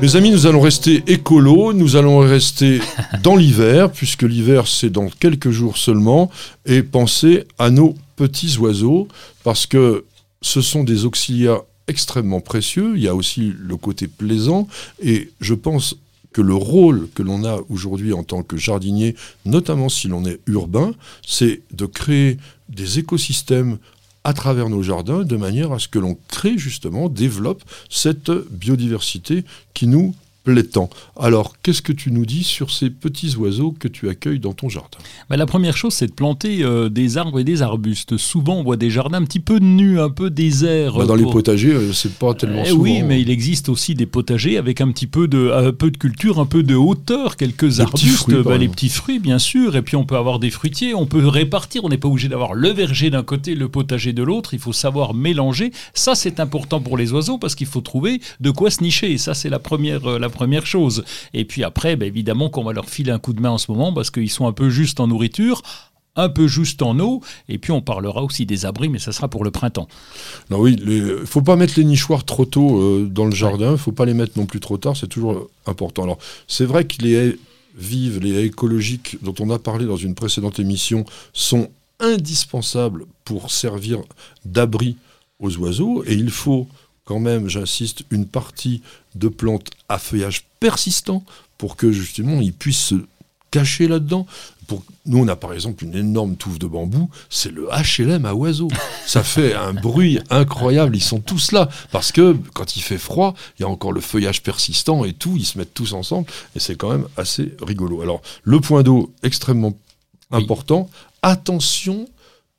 Mes amis, nous allons rester écolo, nous allons rester dans l'hiver, puisque l'hiver c'est dans quelques jours seulement, et penser à nos petits oiseaux, parce que ce sont des auxiliaires extrêmement précieux, il y a aussi le côté plaisant, et je pense que le rôle que l'on a aujourd'hui en tant que jardinier, notamment si l'on est urbain, c'est de créer des écosystèmes à travers nos jardins, de manière à ce que l'on crée justement, développe cette biodiversité qui nous alors, qu'est-ce que tu nous dis sur ces petits oiseaux que tu accueilles dans ton jardin? Bah, La première chose, c'est de planter euh, des arbres et des arbustes. Souvent, on voit des jardins un petit peu nus, un peu déserts. Bah, dans les potagers, euh, c'est pas tellement eh souvent. Oui, mais il existe aussi des potagers avec un petit peu de, un peu de culture, un peu de hauteur, quelques arbustes, bah, les petits fruits, bien sûr. Et puis, on peut avoir des fruitiers. On peut répartir. On n'est pas obligé d'avoir le verger d'un côté, le potager de l'autre. Il faut savoir mélanger. Ça, c'est important pour les oiseaux parce qu'il faut trouver de quoi se nicher. Et ça, c'est la première, euh, la première chose. Et puis après, ben, évidemment qu'on va leur filer un coup de main en ce moment parce qu'ils sont un peu juste en nourriture un peu juste en eau, et puis on parlera aussi des abris, mais ça sera pour le printemps. Non, oui, il faut pas mettre les nichoirs trop tôt euh, dans le jardin, il faut pas les mettre non plus trop tard, c'est toujours important. Alors, c'est vrai que les haies vives, les haies écologiques dont on a parlé dans une précédente émission, sont indispensables pour servir d'abri aux oiseaux, et il faut quand même, j'insiste, une partie de plantes à feuillage persistant pour que justement ils puissent se cacher là-dedans. Pour... Nous, on a par exemple une énorme touffe de bambou, c'est le HLM à oiseaux. Ça fait un bruit incroyable, ils sont tous là. Parce que quand il fait froid, il y a encore le feuillage persistant et tout, ils se mettent tous ensemble, et c'est quand même assez rigolo. Alors, le point d'eau, extrêmement important. Attention,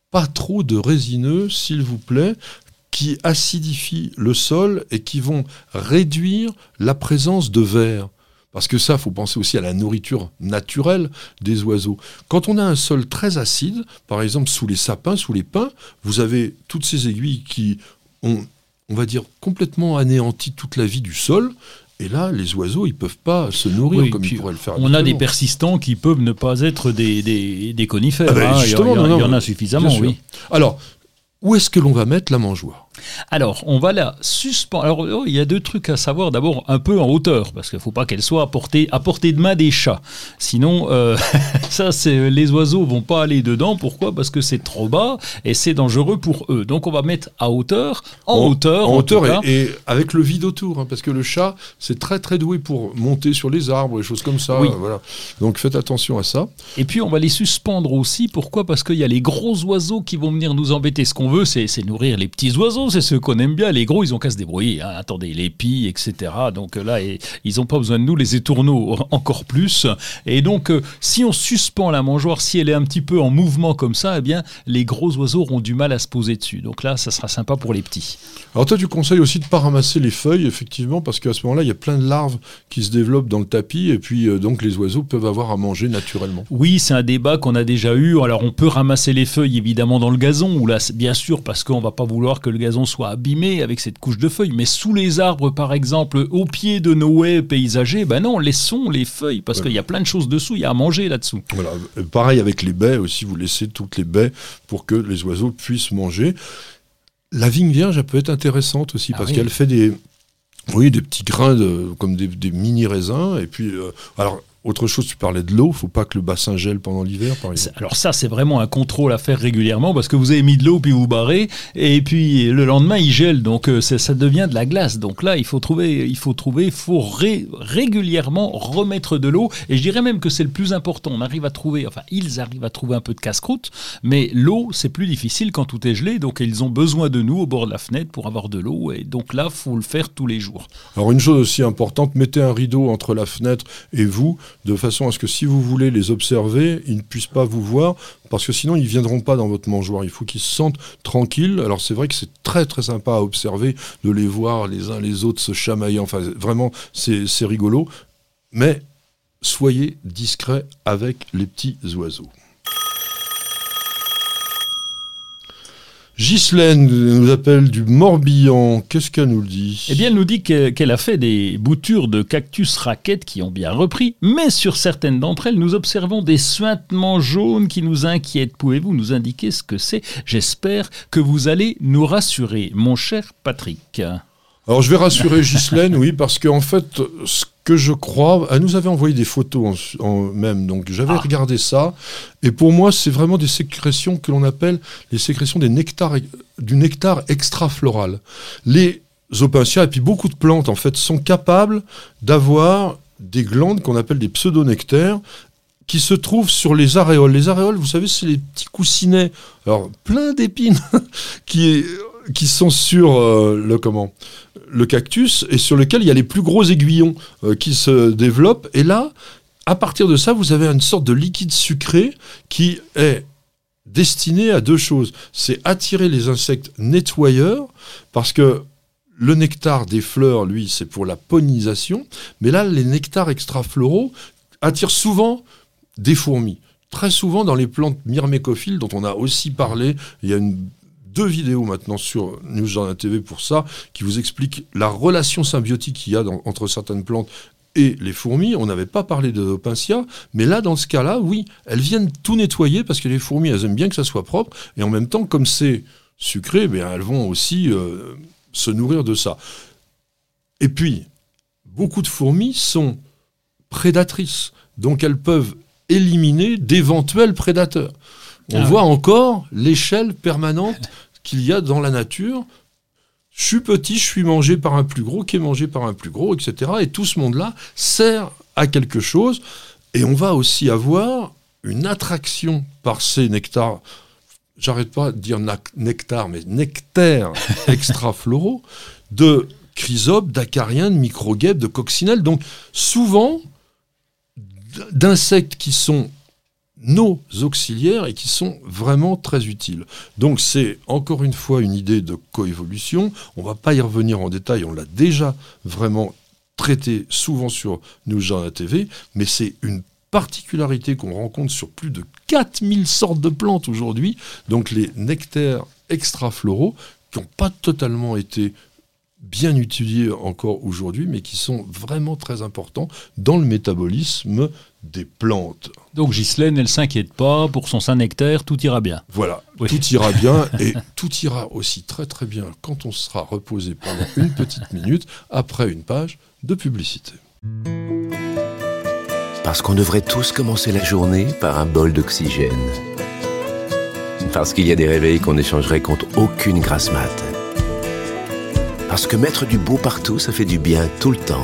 pas trop de résineux, s'il vous plaît qui acidifient le sol et qui vont réduire la présence de verre. Parce que ça, il faut penser aussi à la nourriture naturelle des oiseaux. Quand on a un sol très acide, par exemple sous les sapins, sous les pins, vous avez toutes ces aiguilles qui ont, on va dire, complètement anéanti toute la vie du sol. Et là, les oiseaux, ils peuvent pas se nourrir comme ils pourraient le faire. On a des persistants qui peuvent ne pas être des, des, conifères. Ah ben, hein. il, y, en a suffisamment, oui. Alors, où est-ce que l'on va mettre la mangeoire? Alors, on va la suspendre. Alors, oh, il y a deux trucs à savoir. D'abord, un peu en hauteur, parce qu'il ne faut pas qu'elle soit à portée, à portée de main des chats. Sinon, euh, ça, c'est les oiseaux vont pas aller dedans. Pourquoi? Parce que c'est trop bas et c'est dangereux pour eux. Donc, on va mettre à hauteur, en, hauteur, en, hauteur et, avec le vide autour, hein, parce que le chat, c'est très très doué pour monter sur les arbres et choses comme ça. Voilà. Donc, faites attention à ça. Et puis, on va les suspendre aussi. Pourquoi? Parce qu'il y a les gros oiseaux qui vont venir nous embêter. Ce qu'on veut, c'est nourrir les petits oiseaux c'est ceux qu'on aime bien. Les gros, ils ont qu'à se débrouiller. Hein. Attendez, les pies, etc. Donc euh, là, ils n'ont pas besoin de nous, les étourneaux encore plus. Et donc, euh, si on suspend la mangeoire, si elle est un petit peu en mouvement comme ça, eh bien, les gros oiseaux auront du mal à se poser dessus. Donc là, ça sera sympa pour les petits. Alors toi, tu conseilles aussi de ne pas ramasser les feuilles, effectivement, parce qu'à ce moment-là, il y a plein de larves qui se développent dans le tapis, et puis euh, donc les oiseaux peuvent avoir à manger naturellement. Oui, c'est un débat qu'on a déjà eu. Alors on peut ramasser les feuilles, évidemment, dans le gazon, ou là, bien sûr, parce qu'on va pas vouloir que le gazon soit abîmé avec cette couche de feuilles. Mais sous les arbres, par exemple, au pied de nos haies paysagers, ben non, laissons les feuilles, parce qu'il y a plein de choses dessous, il y a à manger là-dessous. Voilà. Pareil avec les baies aussi, vous laissez toutes les baies pour que les oiseaux puissent manger. La vigne vierge, elle peut être intéressante aussi, ah parce qu'elle fait des, oui, des petits grains de, comme des, mini raisins. Et puis, euh, alors, autre chose, tu parlais de l'eau, faut pas que le bassin gèle pendant l'hiver, par exemple. Alors ça, c'est vraiment un contrôle à faire régulièrement parce que vous avez mis de l'eau puis vous barrez et puis le lendemain il gèle, donc euh, ça, ça devient de la glace. Donc là, il faut trouver, il faut trouver, faut ré- régulièrement remettre de l'eau. Et je dirais même que c'est le plus important. On arrive à trouver, enfin ils arrivent à trouver un peu de casse-croûte, mais l'eau c'est plus difficile quand tout est gelé. Donc ils ont besoin de nous au bord de la fenêtre pour avoir de l'eau. Et donc là, faut le faire tous les jours. Alors une chose aussi importante, mettez un rideau entre la fenêtre et vous, de façon à ce que si vous voulez les observer, ils ne puissent pas vous voir, parce que sinon ils ne viendront pas dans votre mangeoire. Il faut qu'ils se sentent tranquilles. Alors c'est vrai que c'est très très sympa à observer, de les voir les uns les autres se chamailler. Enfin vraiment, c'est rigolo. Mais soyez discrets avec les petits oiseaux. Ghislaine nous appelle du Morbihan. Qu'est-ce qu'elle nous dit? Eh bien, elle nous dit que- qu'elle a fait des boutures de cactus raquettes qui ont bien repris, mais sur certaines d'entre elles, nous observons des suintements jaunes qui nous inquiètent. Pouvez-vous nous indiquer ce que c'est? J'espère que vous allez nous rassurer, mon cher Patrick. Alors je vais rassurer Ghislaine, oui, parce qu'en fait, ce que je crois, elle nous avait envoyé des photos en, en- même, donc j'avais Ah. regardé ça, et pour moi, c'est vraiment des sécrétions que l'on appelle les sécrétions des nectars, du nectar extrafloral. Les opincias et puis beaucoup de plantes en fait sont capables d'avoir des glandes qu'on appelle des pseudonectaires qui se trouvent sur les aréoles. Les aréoles, vous savez, c'est les petits coussinets, alors plein d'épines, qui, qui sont sur euh, le comment le cactus et sur lequel il y a les plus gros aiguillons euh, qui se développent. Et là, à partir de ça, vous avez une sorte de liquide sucré qui est destiné à deux choses. C'est attirer les insectes nettoyeurs, parce que le nectar des fleurs, lui, c'est pour la pollinisation, mais là, les nectars extrafloraux attirent souvent des fourmis. Très souvent dans les plantes myrmécophiles, dont on a aussi parlé, il y a une, deux vidéos maintenant sur News Journal TV pour ça, qui vous expliquent la relation symbiotique qu'il y a dans- entre certaines plantes et les fourmis. On n'avait pas parlé de Opincia, mais là, dans ce cas-là, oui, elles viennent tout nettoyer parce que les fourmis, elles aiment bien que ça soit propre, et en même temps, comme c'est sucré, ben, elles vont aussi euh, se nourrir de ça. Et puis, beaucoup de fourmis sont prédatrices, donc elles peuvent éliminer d'éventuels prédateurs. On Ah voit encore l'échelle permanente qu'il y a dans la nature. Je suis petit, je suis mangé par un plus gros, qui est mangé par un plus gros, etc. Et tout ce monde-là sert à quelque chose. Et on va aussi avoir une attraction par ces nectars. J'arrête pas de dire nectar, mais nectaires extrafloraux de chrysopes, d'acariens, de microguèbes, de coccinelles. Donc souvent d'insectes qui sont nos auxiliaires et qui sont vraiment très utiles. Donc c'est encore une fois une idée de coévolution. On va pas y revenir en détail, on l'a déjà vraiment traité souvent sur News Journal TV, mais c'est une particularité qu'on rencontre sur plus de 4000 sortes de plantes aujourd'hui, donc les nectaires extrafloraux qui n'ont pas totalement été bien étudiés encore aujourd'hui, mais qui sont vraiment très importants dans le métabolisme des plantes. Donc Ghislaine, elle s'inquiète pas, pour son Saint-Nectaire, tout ira bien. Voilà, Oui. tout ira bien et tout ira aussi très très bien quand on sera reposé pendant une petite minute après une page de publicité. Parce qu'on devrait tous commencer la journée par un bol d'oxygène. Parce qu'il y a des réveils qu'on échangerait contre aucune grasse mat. Parce que mettre du beau partout, ça fait du bien tout le temps.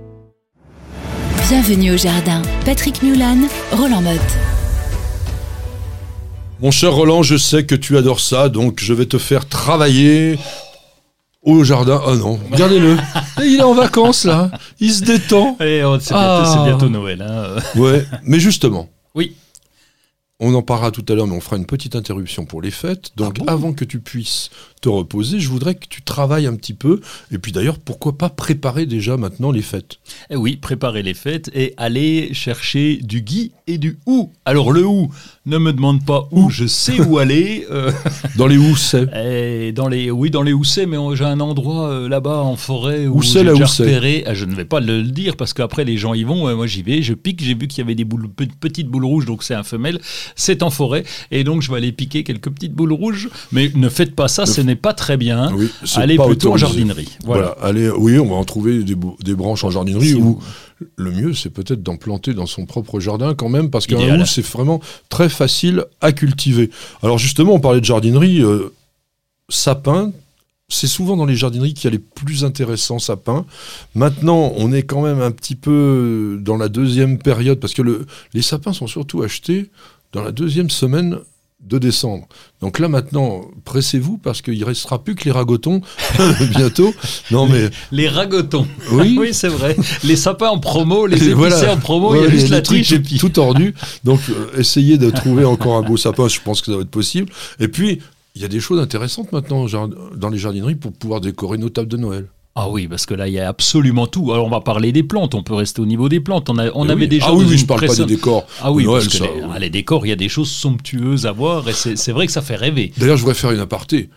Bienvenue au jardin. Patrick Mulan, Roland Motte. Mon cher Roland, je sais que tu adores ça, donc je vais te faire travailler au jardin. Ah non, regardez-le. Il est en vacances là. Il se détend. Et c'est Ah. bientôt, c'est bientôt Noël. hein. Ouais, mais justement, Oui. On en parlera tout à l'heure, mais on fera une petite interruption pour les fêtes. Donc, bon? avant que tu puisses te reposer, je voudrais que tu travailles un petit peu. Et puis d'ailleurs, pourquoi pas préparer déjà maintenant les fêtes? Eh oui, préparer les fêtes et aller chercher du gui et du ou. Alors le ou, ne me demande pas où, je sais où aller. euh, Dans les houssets. et dans les, oui, dans les houssets, mais j'ai un endroit euh, là-bas en forêt où Où c'est, housset repéré. Ah, je ne vais pas le, le dire parce qu'après les gens y vont. euh, moi j'y vais, je pique. J'ai vu qu'il y avait des boules, pe- petites boules rouges, donc c'est un femelle. C'est en forêt et donc je vais aller piquer quelques petites boules rouges. Mais ne faites pas ça, ce n'est pas très bien. Oui, Allez plutôt en jardinerie. Voilà. Voilà. allez, oui, on va en trouver des, branches en jardinerie Si ou le mieux, c'est peut-être d'en planter dans son propre jardin quand même, parce qu'un Idéal. hou, c'est vraiment très facile à cultiver. Alors justement, on parlait de jardinerie, euh, sapin. C'est souvent dans les jardineries qu'il y a les plus intéressants sapins. Maintenant, on est quand même un petit peu dans la deuxième période, parce que le- les sapins sont surtout achetés dans la deuxième semaine de décembre. Donc là maintenant, pressez-vous parce qu'il restera plus que les ragotons bientôt. Non mais Les ragotons. Oui. oui, c'est vrai. Les sapins en promo, les épicés Voilà. en promo, il y a juste la triche et tout, puis. tout tordu. Donc euh, essayez de trouver encore un beau sapin, je pense que ça va être possible. Et puis il y a des choses intéressantes maintenant dans les jardineries pour pouvoir décorer nos tables de Noël. Ah oui, parce que là, il y a absolument tout. Alors, on va parler des plantes. On peut rester au niveau des plantes. On, a, on avait oui. déjà. Ah oui, je parle pas des décors. Ah oui, Noël, parce que ça, les, oui. ah, les décors, il y a des choses somptueuses à voir et c'est c'est vrai que ça fait rêver. D'ailleurs, je voudrais faire une aparté.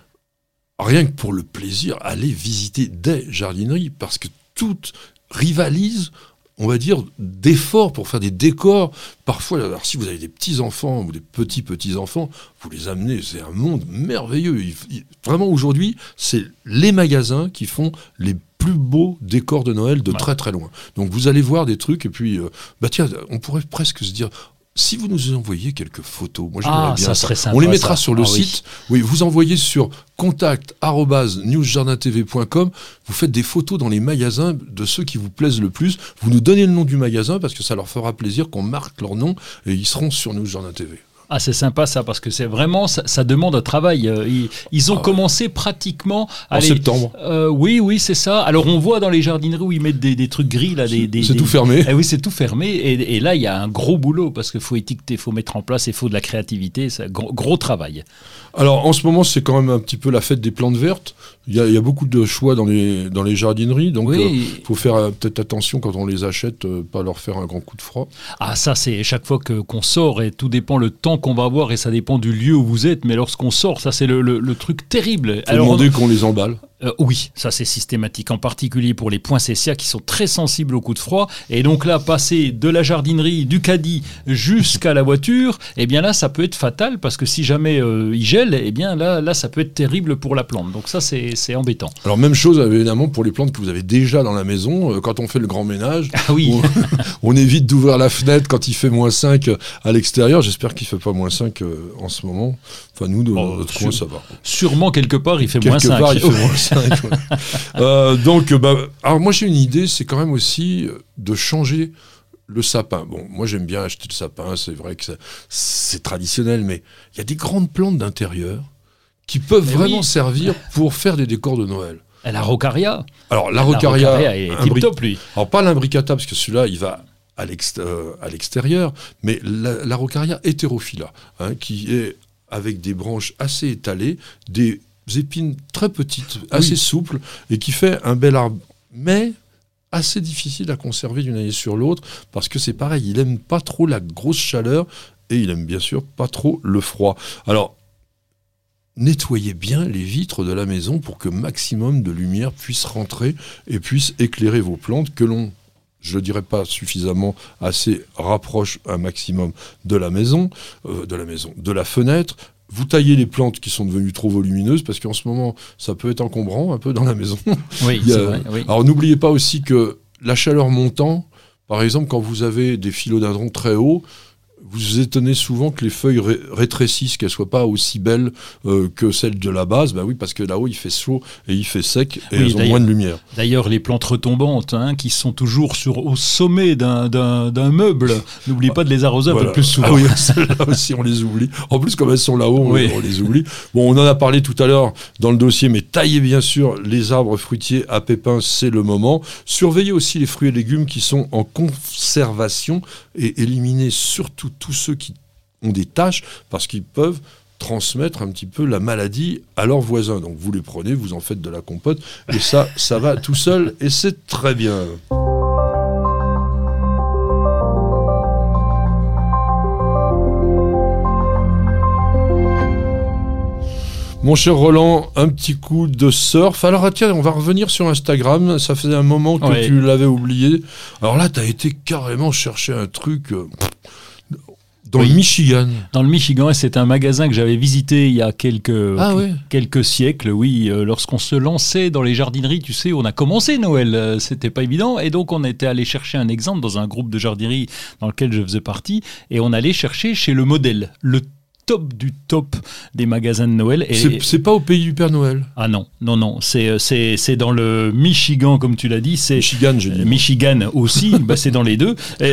Rien que pour le plaisir, allez visiter des jardineries parce que toutes rivalisent, on va dire, d'efforts pour faire des décors. Parfois, alors si vous avez des petits-enfants ou des petits-petits-enfants, vous les amenez, c'est un monde merveilleux. Il- il- vraiment, aujourd'hui, c'est les magasins qui font les plus beaux décors de Noël de Ouais. très très loin. Donc vous allez voir des trucs et puis, euh, bah tiens, on pourrait presque se dire, si vous nous envoyez quelques photos, moi j'aimerais Ah, bien ça serait sympa. on les mettra ça. sur le Ah oui. site. Oui, vous envoyez sur contact@newsjardintv.com. Vous faites des photos dans les magasins de ceux qui vous plaisent le plus. Vous nous donnez le nom du magasin parce que ça leur fera plaisir qu'on marque leur nom et ils seront sur News Jardin TV. Ah, c'est sympa ça, parce que c'est vraiment, ça, ça demande un travail. Euh, Ils, ils ont Ah ouais. commencé pratiquement. En allez, septembre. euh, oui, oui, c'est ça. Alors, on voit dans les jardineries où ils mettent des, des trucs gris, là, des. C'est tout fermé. Eh oui, c'est tout fermé. Et, et là, il y a un gros boulot parce qu'il faut étiqueter, il faut mettre en place, il faut de la créativité. C'est un gros, gros travail. Alors en ce moment, c'est quand même un petit peu la fête des plantes vertes. Il y a, il y a beaucoup de choix dans les, dans les jardineries. Donc il Oui. faut faire euh, peut-être attention quand on les achète, euh, pas leur faire un grand coup de froid. Ah, ça, c'est chaque fois que qu'on sort et tout dépend le temps qu'on va avoir et ça dépend du lieu où vous êtes. Mais lorsqu'on sort, ça, c'est le, le- le truc terrible. faut demander qu'on les emballe. Euh, oui, ça c'est systématique, en particulier pour les poinsettias qui sont très sensibles au coup de froid. Et donc là, passer de la jardinerie, du caddie jusqu'à la voiture, eh bien là, ça peut être fatal parce que si jamais euh, il gèle, eh bien là, là, ça peut être terrible pour la plante. Donc ça, c'est c'est embêtant. Alors même chose évidemment pour les plantes que vous avez déjà dans la maison. Euh, Quand on fait le grand ménage, Ah oui, on, on évite d'ouvrir la fenêtre quand il fait moins 5 à l'extérieur. J'espère qu'il fait pas moins 5 euh, en ce moment. Enfin nous, de Oh, notre coin, ça va. sûrement quelque part, il fait moins Quelque 5. part, il fait moins 5. Euh, donc, euh, bah, alors moi j'ai une idée, c'est quand même aussi euh, de changer le sapin. Bon, moi j'aime bien acheter le sapin, c'est vrai que c'est traditionnel, mais il y a des grandes plantes d'intérieur qui peuvent Mais vraiment oui. servir pour faire des décors de Noël. La rocaria, Alors la la rocaria, rocaria est tip top lui. alors pas l'imbricata parce que celui-là il va à l'extérieur, mais la, la rocaria hétérophylla, hein, qui est avec des branches assez étalées, des épines très petites, assez souples, et qui fait un bel arbre, mais assez difficile à conserver d'une année sur l'autre, parce que c'est pareil, il aime pas trop la grosse chaleur, et il aime bien sûr pas trop le froid. Alors, nettoyez bien les vitres de la maison pour que maximum de lumière puisse rentrer et puisse éclairer vos plantes que l'on je ne dirais pas suffisamment assez rapproche un maximum de la maison, euh, de la maison, de la fenêtre. Vous taillez les plantes qui sont devenues trop volumineuses parce qu'en ce moment ça peut être encombrant un peu dans la maison. Oui, a- c'est vrai. Oui. Alors n'oubliez pas aussi que la chaleur montant, par exemple quand vous avez des philodendrons très hauts, vous vous étonnez souvent que les feuilles ré- rétrécissent, qu'elles soient pas aussi belles euh, que celles de la base? Bah oui, parce que là-haut il fait chaud et il fait sec et Oui, elles ont moins de lumière. D'ailleurs, les plantes retombantes, hein, qui sont toujours sur, au sommet d'un- d'un d'un meuble, n'oubliez pas de les arroser un peu plus souvent. Ah oui, celles-là aussi, on les oublie. En plus, comme elles sont là-haut, on, Oui. on les oublie. Bon, on en a parlé tout à l'heure dans le dossier, mais taillez bien sûr les arbres fruitiers à pépins, c'est le moment. Surveillez aussi les fruits et légumes qui sont en conservation et éliminez surtout tous ceux qui ont des tâches parce qu'ils peuvent transmettre un petit peu la maladie à leurs voisins. Donc vous les prenez, vous en faites de la compote, et ça, ça va tout seul, et c'est très bien. Mon cher Roland, un petit coup de surf. Alors, ah, tiens, on va revenir sur Instagram. Ça faisait un moment que Ouais. tu l'avais oublié. Alors là, tu as été carrément chercher un truc euh, dans Oui. le Michigan. Dans le Michigan, et c'est un magasin que j'avais visité il y a quelques, Ah quelques siècles, oui, euh, lorsqu'on se lançait dans les jardineries, tu sais, on a commencé Noël, euh, c'était pas évident, et donc on était allé chercher un exemple dans un groupe de jardinerie dans lequel je faisais partie, et on allait chercher chez le modèle, le top du top des magasins de Noël. Et, C'est pas au pays du Père Noël. ah non, non, non, c'est euh, dans le Michigan, comme tu l'as dit, c'est Michigan, euh, dit. Michigan aussi, bah c'est dans les deux.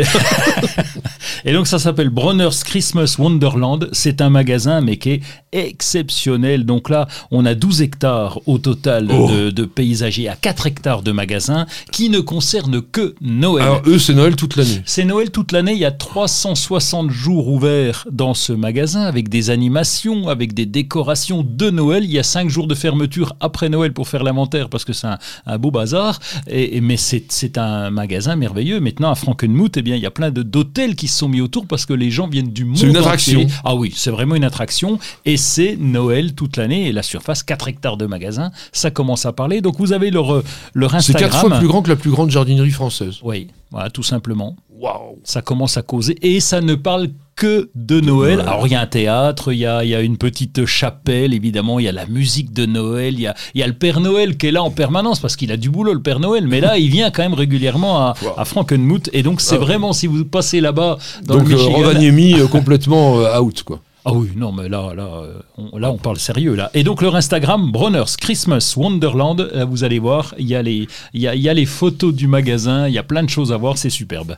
Et, donc ça s'appelle Bronner's Christmas Wonderland. C'est un magasin, mais qui est exceptionnel. Donc là, on a 12 hectares au total Oh. de, de paysager à 4 hectares de magasins qui ne concernent que Noël. Alors eux, c'est Noël toute l'année. C'est Noël toute l'année, il y a 360 jours ouverts dans ce magasin avec des animations, avec des décorations de Noël. Il y a 5 jours de fermeture après Noël pour faire l'inventaire parce que c'est un, un beau bazar. Et, et- mais c'est un magasin merveilleux. Maintenant à Frankenmuth, eh bien, il y a plein d'hôtels qui se sont mis autour parce que les gens viennent du monde C'est une entier. attraction. Ah oui, c'est vraiment une attraction. Et c'est Noël toute l'année. Et la surface, 4 hectares de magasin, ça commence à parler. Donc vous avez leur, leur C'est Instagram. quatre fois plus grand que la plus grande jardinerie française. Oui, voilà, tout simplement Waouh ça commence à causer et ça ne parle que de Noël. Alors il y a un théâtre, il y a, il y a une petite chapelle, évidemment, il y a la musique de Noël, il y a, y a le Père Noël qui est là en permanence parce qu'il a du boulot le Père Noël, mais là il vient quand même régulièrement à, Wow. à Frankenmuth et donc c'est Ah. vraiment si vous passez là-bas dans Donc le euh, Michigan. Rovaniemi euh, complètement euh, out quoi. Ah oui, non, mais là, là, euh, on, là, on parle sérieux, là. Et donc, leur Instagram, Bronners Christmas Wonderland, là, vous allez voir, il y, a les- il y, a, il y a les photos du magasin, il y a plein de choses à voir, c'est superbe.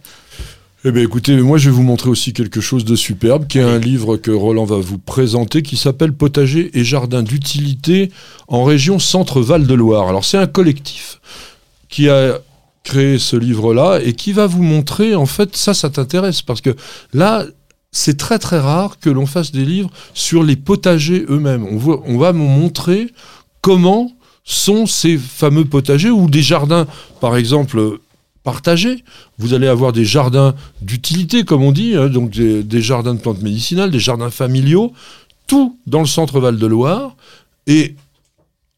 Eh bien écoutez, moi je vais vous montrer aussi quelque chose de superbe, qui est un livre que Roland va vous présenter, qui s'appelle Potager et jardin d'utilité en région Centre-Val de Loire. Alors c'est un collectif qui a créé ce livre-là et qui va vous montrer, en fait, ça, ça t'intéresse, parce que là, c'est très très rare que l'on fasse des livres sur les potagers eux-mêmes. On va vous montrer comment sont ces fameux potagers ou des jardins, par exemple, partagés. Vous allez avoir des jardins d'utilité, comme on dit, hein, donc des, jardins de plantes médicinales, des jardins familiaux, tout dans le centre Val-de-Loire. Et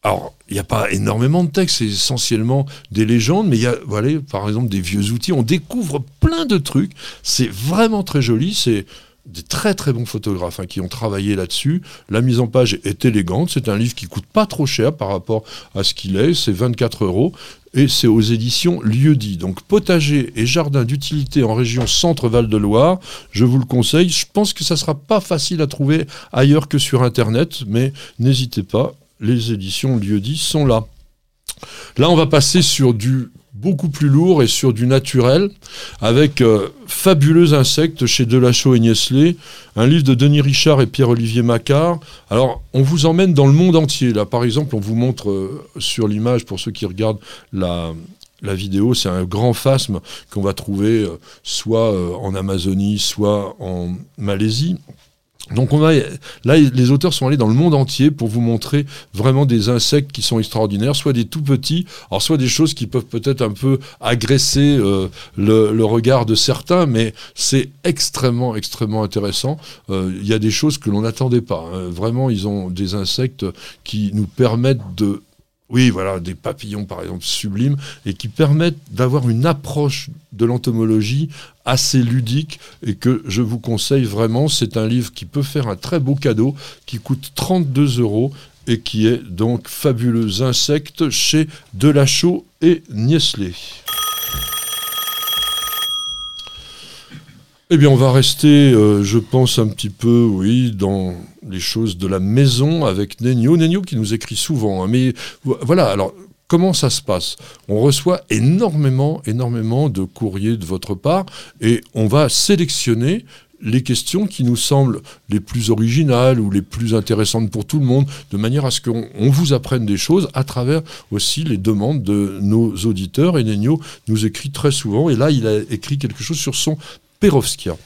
alors, il n'y a pas énormément de textes, c'est essentiellement des légendes, mais il y a, voilà, par exemple, des vieux outils. On découvre plein de trucs. C'est vraiment très joli. C'est des très très bons photographes hein, qui ont travaillé là-dessus. La mise en page est élégante. C'est un livre qui coûte pas trop cher par rapport à ce qu'il est. C'est 24 euros et c'est aux éditions Lieu-dit. Donc potager et jardin d'utilité en région Centre-Val de Loire, je vous le conseille. Je pense que ça sera pas facile à trouver ailleurs que sur Internet, mais n'hésitez pas, les éditions Lieu-dit sont là. Là, on va passer sur du beaucoup plus lourd et sur du naturel, avec euh, Fabuleux insectes chez Delachaux et Niestlé, un livre de Denis Richard et Pierre-Olivier Macquart. Alors, on vous emmène dans le monde entier. Là, par exemple, on vous montre euh, sur l'image, pour ceux qui regardent la, vidéo, c'est un grand phasme qu'on va trouver euh, soit en Amazonie, soit en Malaisie. Donc on va, là, les auteurs sont allés dans le monde entier pour vous montrer vraiment des insectes qui sont extraordinaires, soit des tout petits, alors soit des choses qui peuvent peut-être un peu agresser euh, le, le regard de certains, mais c'est extrêmement, extrêmement intéressant. Euh, Il y a des choses que l'on n'attendait pas. hein. Vraiment, ils ont des insectes qui nous permettent de oui, voilà, des papillons par exemple sublimes et qui permettent d'avoir une approche de l'entomologie assez ludique et que je vous conseille vraiment. C'est un livre qui peut faire un très beau cadeau qui coûte 32 euros et qui est donc Fabuleux insectes chez Delachaux et Niestlé. Eh bien, on va rester, euh, je pense, un petit peu, oui, dans les choses de la maison avec Nenio. Nenio qui nous écrit souvent. hein, mais vo- voilà, alors, comment ça se passe? On reçoit énormément, énormément de courriers de votre part et on va sélectionner les questions qui nous semblent les plus originales ou les plus intéressantes pour tout le monde, de manière à ce qu'on on vous apprenne des choses à travers aussi les demandes de nos auditeurs. Et Nenio nous écrit très souvent, et là il a écrit quelque chose sur son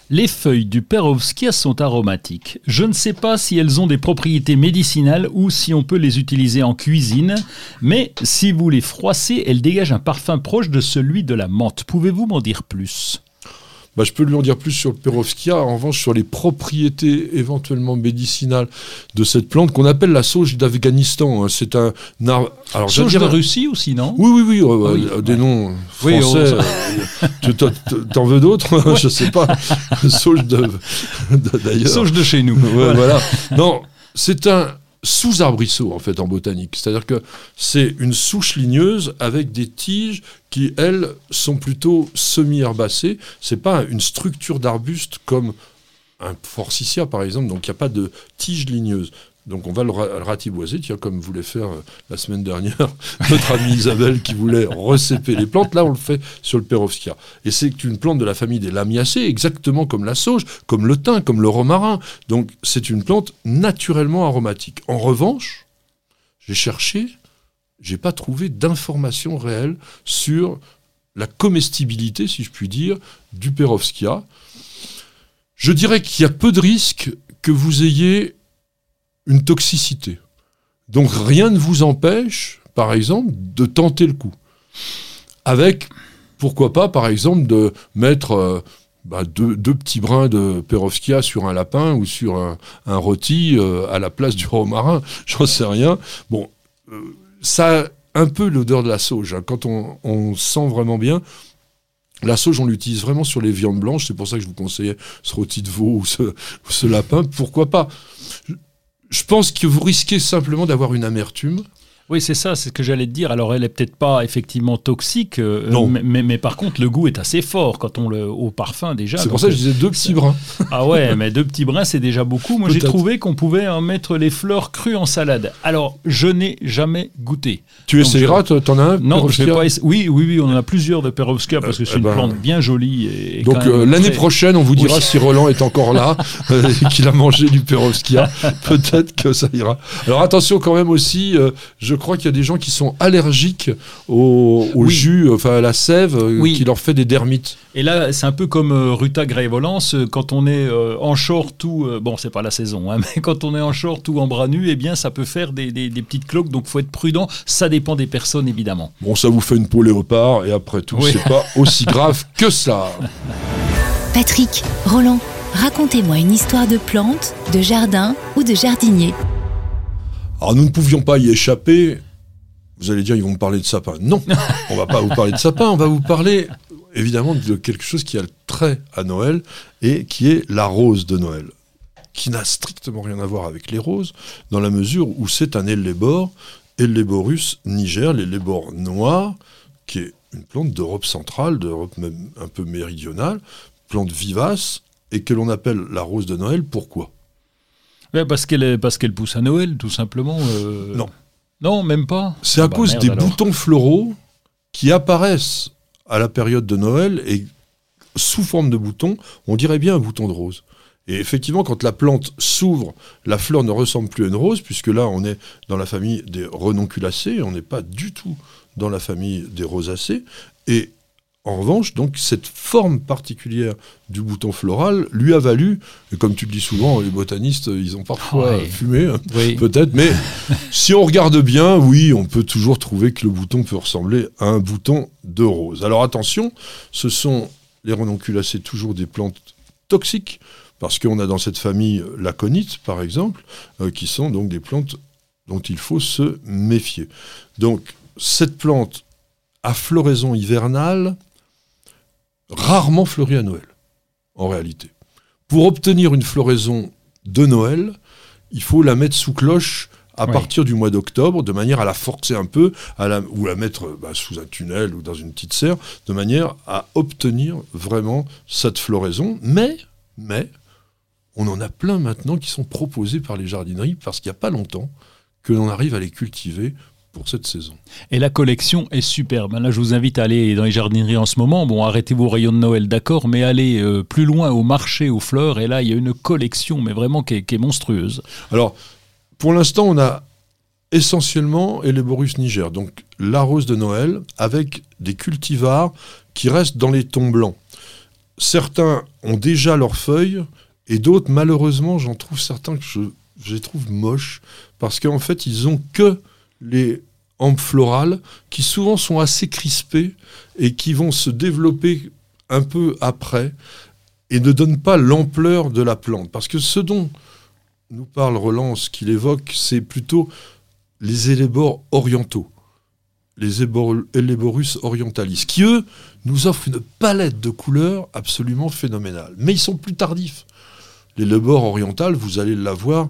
Les feuilles du perovskia sont aromatiques. Je ne sais pas si elles ont des propriétés médicinales ou si on peut les utiliser en cuisine, mais si vous les froissez, elles dégagent un parfum proche de celui de la menthe. Pouvez-vous m'en dire plus? Bah, je peux lui en dire plus sur le perovskia. En revanche, sur les propriétés éventuellement médicinales de cette plante qu'on appelle la sauge d'Afghanistan. Hein. C'est un arbre. Alors, sauge de Russie aussi, non? Oui, oui, oui. Euh, ah euh, des noms français. Euh, tu t'en veux d'autres? Je sais pas. sauge de, d'ailleurs. Sauge de chez nous. voilà. Non, c'est un sous-arbrisseau en fait en botanique. C'est-à-dire que c'est une souche ligneuse avec des tiges qui, elles, sont plutôt semi-herbacées. C'est pas une structure d'arbuste comme un forsythia par exemple, donc il n'y a pas de tiges ligneuses. Donc on va le, ratiboiser, comme voulait faire euh, la semaine dernière notre amie Isabelle qui voulait recéper les plantes. Là, on le fait sur le perovskia. Et c'est une plante de la famille des lamiacées, exactement comme la sauge, comme le thym, comme le romarin. Donc c'est une plante naturellement aromatique. En revanche, j'ai cherché, j'ai pas trouvé d'informations réelles sur la comestibilité, si je puis dire, du perovskia. Je dirais qu'il y a peu de risques que vous ayez une toxicité. Donc rien ne vous empêche, par exemple, de tenter le coup. Avec, pourquoi pas, par exemple, de mettre euh, bah, deux, petits brins de perovskia sur un lapin ou sur un, rôti euh, à la place du romarin, j'en sais rien. Bon, euh, ça a un peu l'odeur de la sauge. Hein. Quand on, sent vraiment bien, la sauge, on l'utilise vraiment sur les viandes blanches. C'est pour ça que je vous conseillais ce rôti de veau ou ce, ou ce lapin. Pourquoi pas? Je pense que vous risquez simplement d'avoir une amertume. Oui, c'est ça, c'est ce que j'allais te dire. Alors, elle est peut-être pas effectivement toxique, euh, non. Mais, mais, par contre, le goût est assez fort quand on le au parfum déjà. C'est pour ça que je disais deux petits brins. Ah ouais, mais deux petits brins, c'est déjà beaucoup. Moi, j'ai trouvé qu'on pouvait en mettre les fleurs crues en salade. Alors, je n'ai jamais goûté. Tu essayeras, tu en as un Non, je vais pas Oui, oui, oui, on en a plus de perovskis parce que c'est eh une ben, plante bien jolie. Et donc euh, l'année prochaine, on vous dira si Roland est encore là euh, et qu'il a mangé du perovskia. Peut-être que ça ira. Alors attention quand même aussi, je crois qu'il y a des gens qui sont allergiques au, jus, enfin à la sève, euh, qui leur fait des dermites. Et là, c'est un peu comme euh, Ruta Grévolence, euh, quand on est en short ou, bon, c'est pas la saison, hein, mais quand on est en short ou en bras nus, eh bien, ça peut faire des, petites cloques, donc faut être prudent. Ça dépend des personnes, évidemment. Bon, ça vous fait une peau léopard, et après tout, c'est pas aussi grave que ça. Patrick, Roland, racontez-moi une histoire de plante, de jardin ou de jardinier. Alors nous ne pouvions pas y échapper. Vous allez dire, ils vont me parler de sapin. Non, on va pas vous parler de sapin, on va vous parler évidemment de quelque chose qui a le trait à Noël et qui est la rose de Noël, qui n'a strictement rien à voir avec les roses, dans la mesure où c'est un ellébore, Elléborus niger, l'ellébore noir, qui est une plante d'Europe centrale, d'Europe même un peu méridionale, plante vivace, et que l'on appelle la rose de Noël. Pourquoi? Parce qu'elle parce qu'elle pousse à Noël, tout simplement. Euh. Non. Non, même pas. C'est à ah bah cause des boutons floraux qui apparaissent à la période de Noël et sous forme de boutons, on dirait bien un bouton de rose. Et effectivement, quand la plante s'ouvre, la fleur ne ressemble plus à une rose, puisque là, on est dans la famille des renonculacées, on n'est pas du tout dans la famille des rosacées. Et en revanche, donc, cette forme particulière du bouton floral lui a valu, et comme tu le dis souvent, les botanistes, ils ont parfois fumé, hein, peut-être, mais si on regarde bien, oui, on peut toujours trouver que le bouton peut ressembler à un bouton de rose. Alors attention, ce sont les renonculacées toujours des plantes toxiques, parce qu'on a dans cette famille l'aconite, par exemple, euh, qui sont donc des plantes dont il faut se méfier. Donc, cette plante à floraison hivernale, rarement fleuri à Noël, en réalité. Pour obtenir une floraison de Noël, il faut la mettre sous cloche à partir du mois d'octobre, de manière à la forcer un peu, à la, ou la mettre bah, sous un tunnel ou dans une petite serre, de manière à obtenir vraiment cette floraison. Mais, mais, on en a plein maintenant qui sont proposés par les jardineries parce qu'il n'y a pas longtemps que l'on arrive à les cultiver pour cette saison. Et la collection est superbe. Là, je vous invite à aller dans les jardineries en ce moment. Bon, arrêtez vos rayons de Noël, d'accord, mais allez euh, plus loin au marché aux fleurs. Et là, il y a une collection, mais vraiment qui est, monstrueuse. Alors, pour l'instant, on a essentiellement Eleborus niger, donc la rose de Noël, avec des cultivars qui restent dans les tons blancs. certains ont déjà leurs feuilles et d'autres, malheureusement, j'en trouve certains que je, je les trouve moches parce qu'en fait, ils ont que les hampes florales qui souvent sont assez crispées et qui vont se développer un peu après et ne donnent pas l'ampleur de la plante. Parce que ce dont nous parle Roland, ce qu'il évoque, c'est plutôt les élébores orientaux, les Éléborus orientalis, qui eux nous offrent une palette de couleurs absolument phénoménale. Mais ils sont plus tardifs. L'élébore oriental, vous allez l'avoir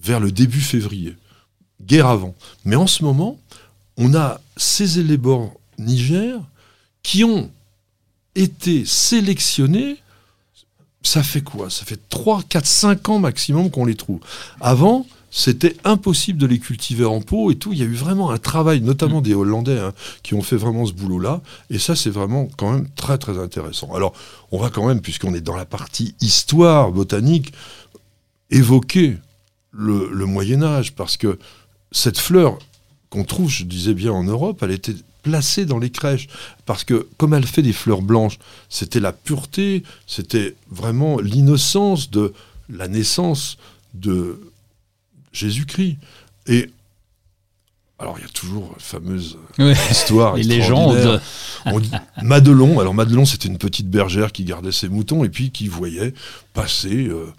vers le début février, guerre avant. Mais en ce moment, on a ces élébores Niger qui ont été sélectionnés ça fait quoi? Ça fait 3, 4, 5 ans maximum qu'on les trouve. Avant, c'était impossible de les cultiver en pot et tout. Il y a eu vraiment un travail, notamment des Hollandais, hein, qui ont fait vraiment ce boulot-là. Et ça, c'est vraiment quand même très, très intéressant. Alors, on va quand même, puisqu'on est dans la partie histoire botanique, évoquer le, le Moyen Âge, parce que cette fleur qu'on trouve, je disais bien, en Europe, elle était placée dans les crèches. Parce que comme elle fait des fleurs blanches, c'était la pureté, c'était vraiment l'innocence de la naissance de Jésus-Christ. Et alors, il y a toujours la fameuse histoire. Les légendes. On dit Madelon. Alors, Madelon, c'était une petite bergère qui gardait ses moutons et puis qui voyait passer euh,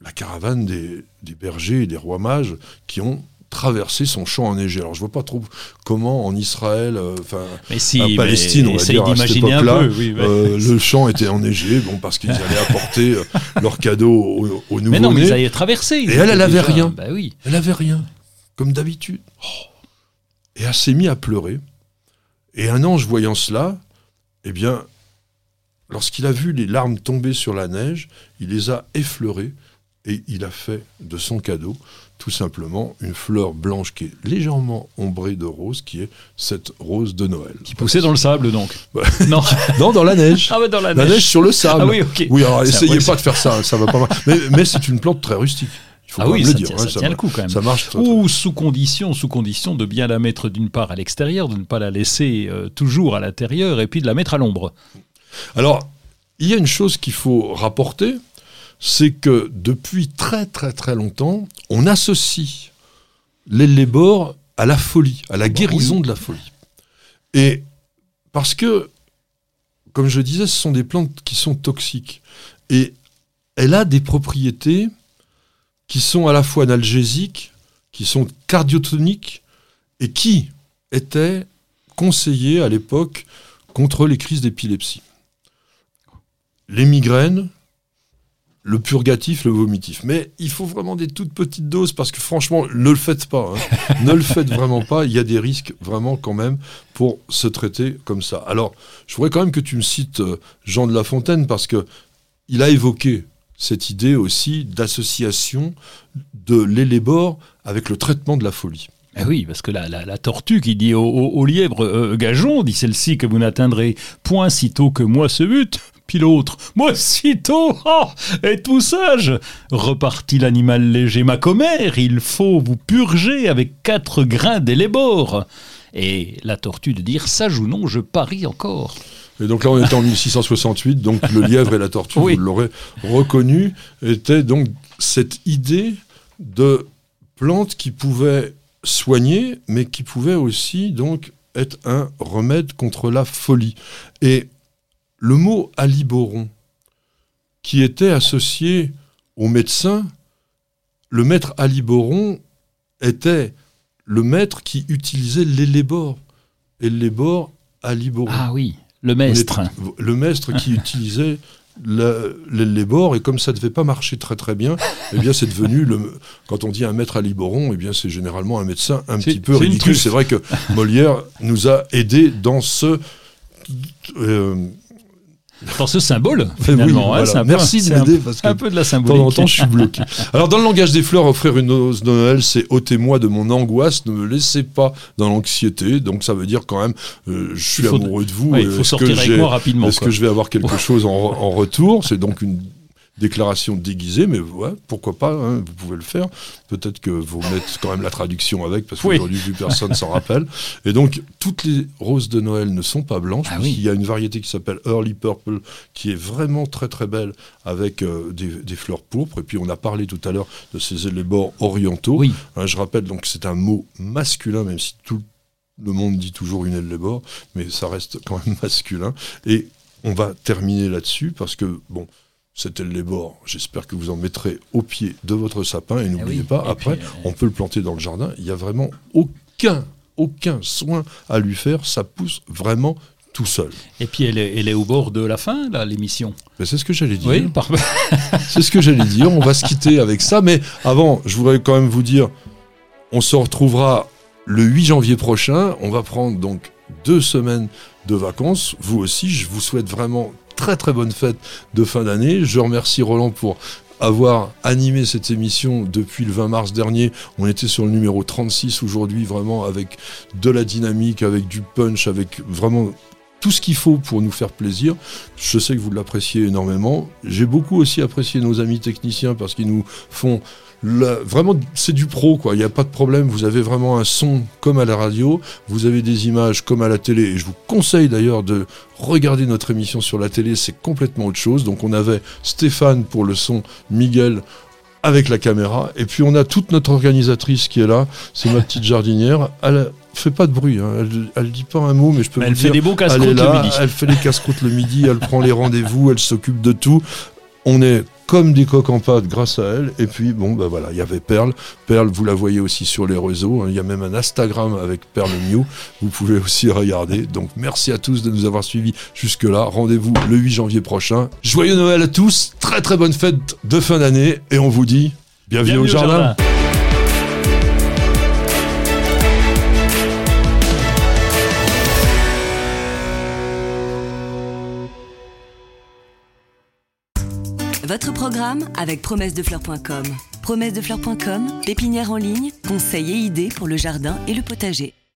la caravane des, des, bergers et des rois mages qui ont traverser son champ enneigé. Alors je vois pas trop comment en Israël, euh, enfin en Palestine, on va dire à cette époque-là, euh, le champ était enneigé, bon parce qu'ils allaient apporter euh, leurs cadeaux aux, nouveaux nés. Mais non, mais ils allaient traverser. Et elle, elle avait rien. Bah oui. Elle avait rien, comme d'habitude. Et elle s'est mise à pleurer. Et un ange voyant cela, eh bien, lorsqu'il a vu les larmes tomber sur la neige, il les a effleurées et il a fait de son cadeau tout simplement une fleur blanche qui est légèrement ombrée de rose, qui est cette rose de Noël. Qui poussait dans le sable donc Non, non dans la neige. Ah ouais, dans la, la neige. sur le sable. Ah oui, ok. Oui, alors essayez pas de faire ça, ça va pas mal. Mais, mais c'est une plante très rustique. Il faut ah oui, le ça dire. Tient, hein, ça tient le coup quand même. Ça marche. Très, Ou sous condition, sous condition de bien la mettre d'une part à l'extérieur, de ne pas la laisser euh, toujours à l'intérieur, et puis de la mettre à l'ombre. Alors, il y a une chose qu'il faut rapporter, c'est que depuis très très très longtemps, on associe l'ellébore à la folie, à la guérison de la folie. Et parce que, comme je disais, ce sont des plantes qui sont toxiques. Et elle a des propriétés qui sont à la fois analgésiques, qui sont cardiotoniques, et qui étaient conseillées à l'époque contre les crises d'épilepsie. Les migraines, le purgatif, le vomitif. Mais il faut vraiment des toutes petites doses parce que franchement, ne le faites pas. Hein. ne le faites vraiment pas. Il y a des risques vraiment quand même pour se traiter comme ça. Alors, je voudrais quand même que tu me cites euh, Jean de La Fontaine parce que il a évoqué cette idée aussi d'association de l'élébore avec le traitement de la folie. Eh oui, parce que la, la, la, tortue qui dit au, lièvre euh, gageons, dit celle-ci que vous n'atteindrez point sitôt que moi ce but. Puis l'autre, moi sitôt, oh, et tout sage, repartit l'animal léger, ma commère, il faut vous purger avec quatre grains d'élébore. Et la tortue de dire, sage ou non, je parie encore. Et donc là, on est en 1668, donc le lièvre et la tortue, oui. vous l'aurez reconnu, était donc cette idée de plante qui pouvait soigner, mais qui pouvait aussi donc être un remède contre la folie. Et le mot aliboron, qui était associé au médecin, le maître aliboron était le maître qui utilisait l'élébore. Et l'élébore, aliboron. Ah oui, le maître. Le maître qui utilisait l'élébore, et comme ça ne devait pas marcher très très bien, eh bien c'est devenu, le, quand on dit un maître aliboron, eh bien c'est généralement un médecin un petit peu ridicule. C'est vrai que Molière nous a aidés dans ce... Euh, dans ce symbole, finalement. Oui, voilà. un Merci peu, de m'aider parce que un peu de la symbolique. De temps en temps, je suis bloqué. Alors, dans le langage des fleurs, offrir une rose de Noël, c'est ôtez-moi de mon angoisse, ne me laissez pas dans l'anxiété. Donc, ça veut dire quand même, euh, je suis amoureux de vous. Ouais, il faut sortir avec moi rapidement. Est-ce que je vais avoir quelque chose en, en retour? C'est donc une déclaration déguisée, mais ouais, pourquoi pas, hein, vous pouvez le faire. Peut-être que vous mettez quand même la traduction avec, parce qu'aujourd'hui, plus personne s'en rappelle. Et donc, toutes les roses de Noël ne sont pas blanches. Ah oui. Il y a une variété qui s'appelle Early Purple, qui est vraiment très très belle, avec euh, des, des fleurs pourpres. Et puis, on a parlé tout à l'heure de ces élébores orientaux. Oui. Hein, je rappelle, donc, c'est un mot masculin, même si tout le monde dit toujours une élébore, mais ça reste quand même masculin. Et on va terminer là-dessus, parce que, bon, cet élébore, j'espère que vous en mettrez au pied de votre sapin. Et n'oubliez oui. pas, Et après, puis, euh, on peut le planter dans le jardin. Il n'y a vraiment aucun, aucun soin à lui faire. Ça pousse vraiment tout seul. Et puis elle est, elle est au bord de la fin, là, l'émission. Mais c'est ce que j'allais dire. Oui. C'est ce que j'allais dire. On va se quitter avec ça. Mais avant, je voudrais quand même vous dire, on se retrouvera le 8 janvier prochain. On va prendre donc deux semaines de vacances. Vous aussi, je vous souhaite vraiment très très bonne fête de fin d'année. Je remercie Roland pour avoir animé cette émission depuis le 20 mars dernier. On était sur le numéro 36 aujourd'hui, vraiment avec de la dynamique, avec du punch, avec vraiment tout ce qu'il faut pour nous faire plaisir. Je sais que vous l'appréciez énormément. J'ai beaucoup aussi apprécié nos amis techniciens parce qu'ils nous font la- vraiment c'est du pro quoi. Il n'y a pas de problème. Vous avez vraiment un son comme à la radio. Vous avez des images comme à la télé. Et je vous conseille d'ailleurs de regarder notre émission sur la télé. C'est complètement autre chose. Donc on avait Stéphane pour le son, Miguel avec la caméra. Et puis on a toute notre organisatrice qui est là. C'est ma petite jardinière. Elle fait pas de bruit. hein. Elle, elle dit pas un mot, mais je peux Mais vous elle fait des beaux elle est casse-croûtes le midi. elle fait les casse-croûtes le midi, elle prend les rendez-vous, elle s'occupe de tout. On est comme des coques en pâte grâce à elle. Et puis, bon, bah voilà, il y avait Perle. Perle, vous la voyez aussi sur les réseaux. hein. Il y a même un Instagram avec Perle Mew. Vous pouvez aussi regarder. Donc, merci à tous de nous avoir suivis jusque-là. Rendez-vous le 8 janvier prochain. Joyeux Noël à tous. Très, très bonne fête de fin d'année. Et on vous dit bienvenue, Bienvenue au jardin. Votre programme avec promessedefleurs.com. Promessedefleurs.com, pépinière en ligne, conseils et idées pour le jardin et le potager.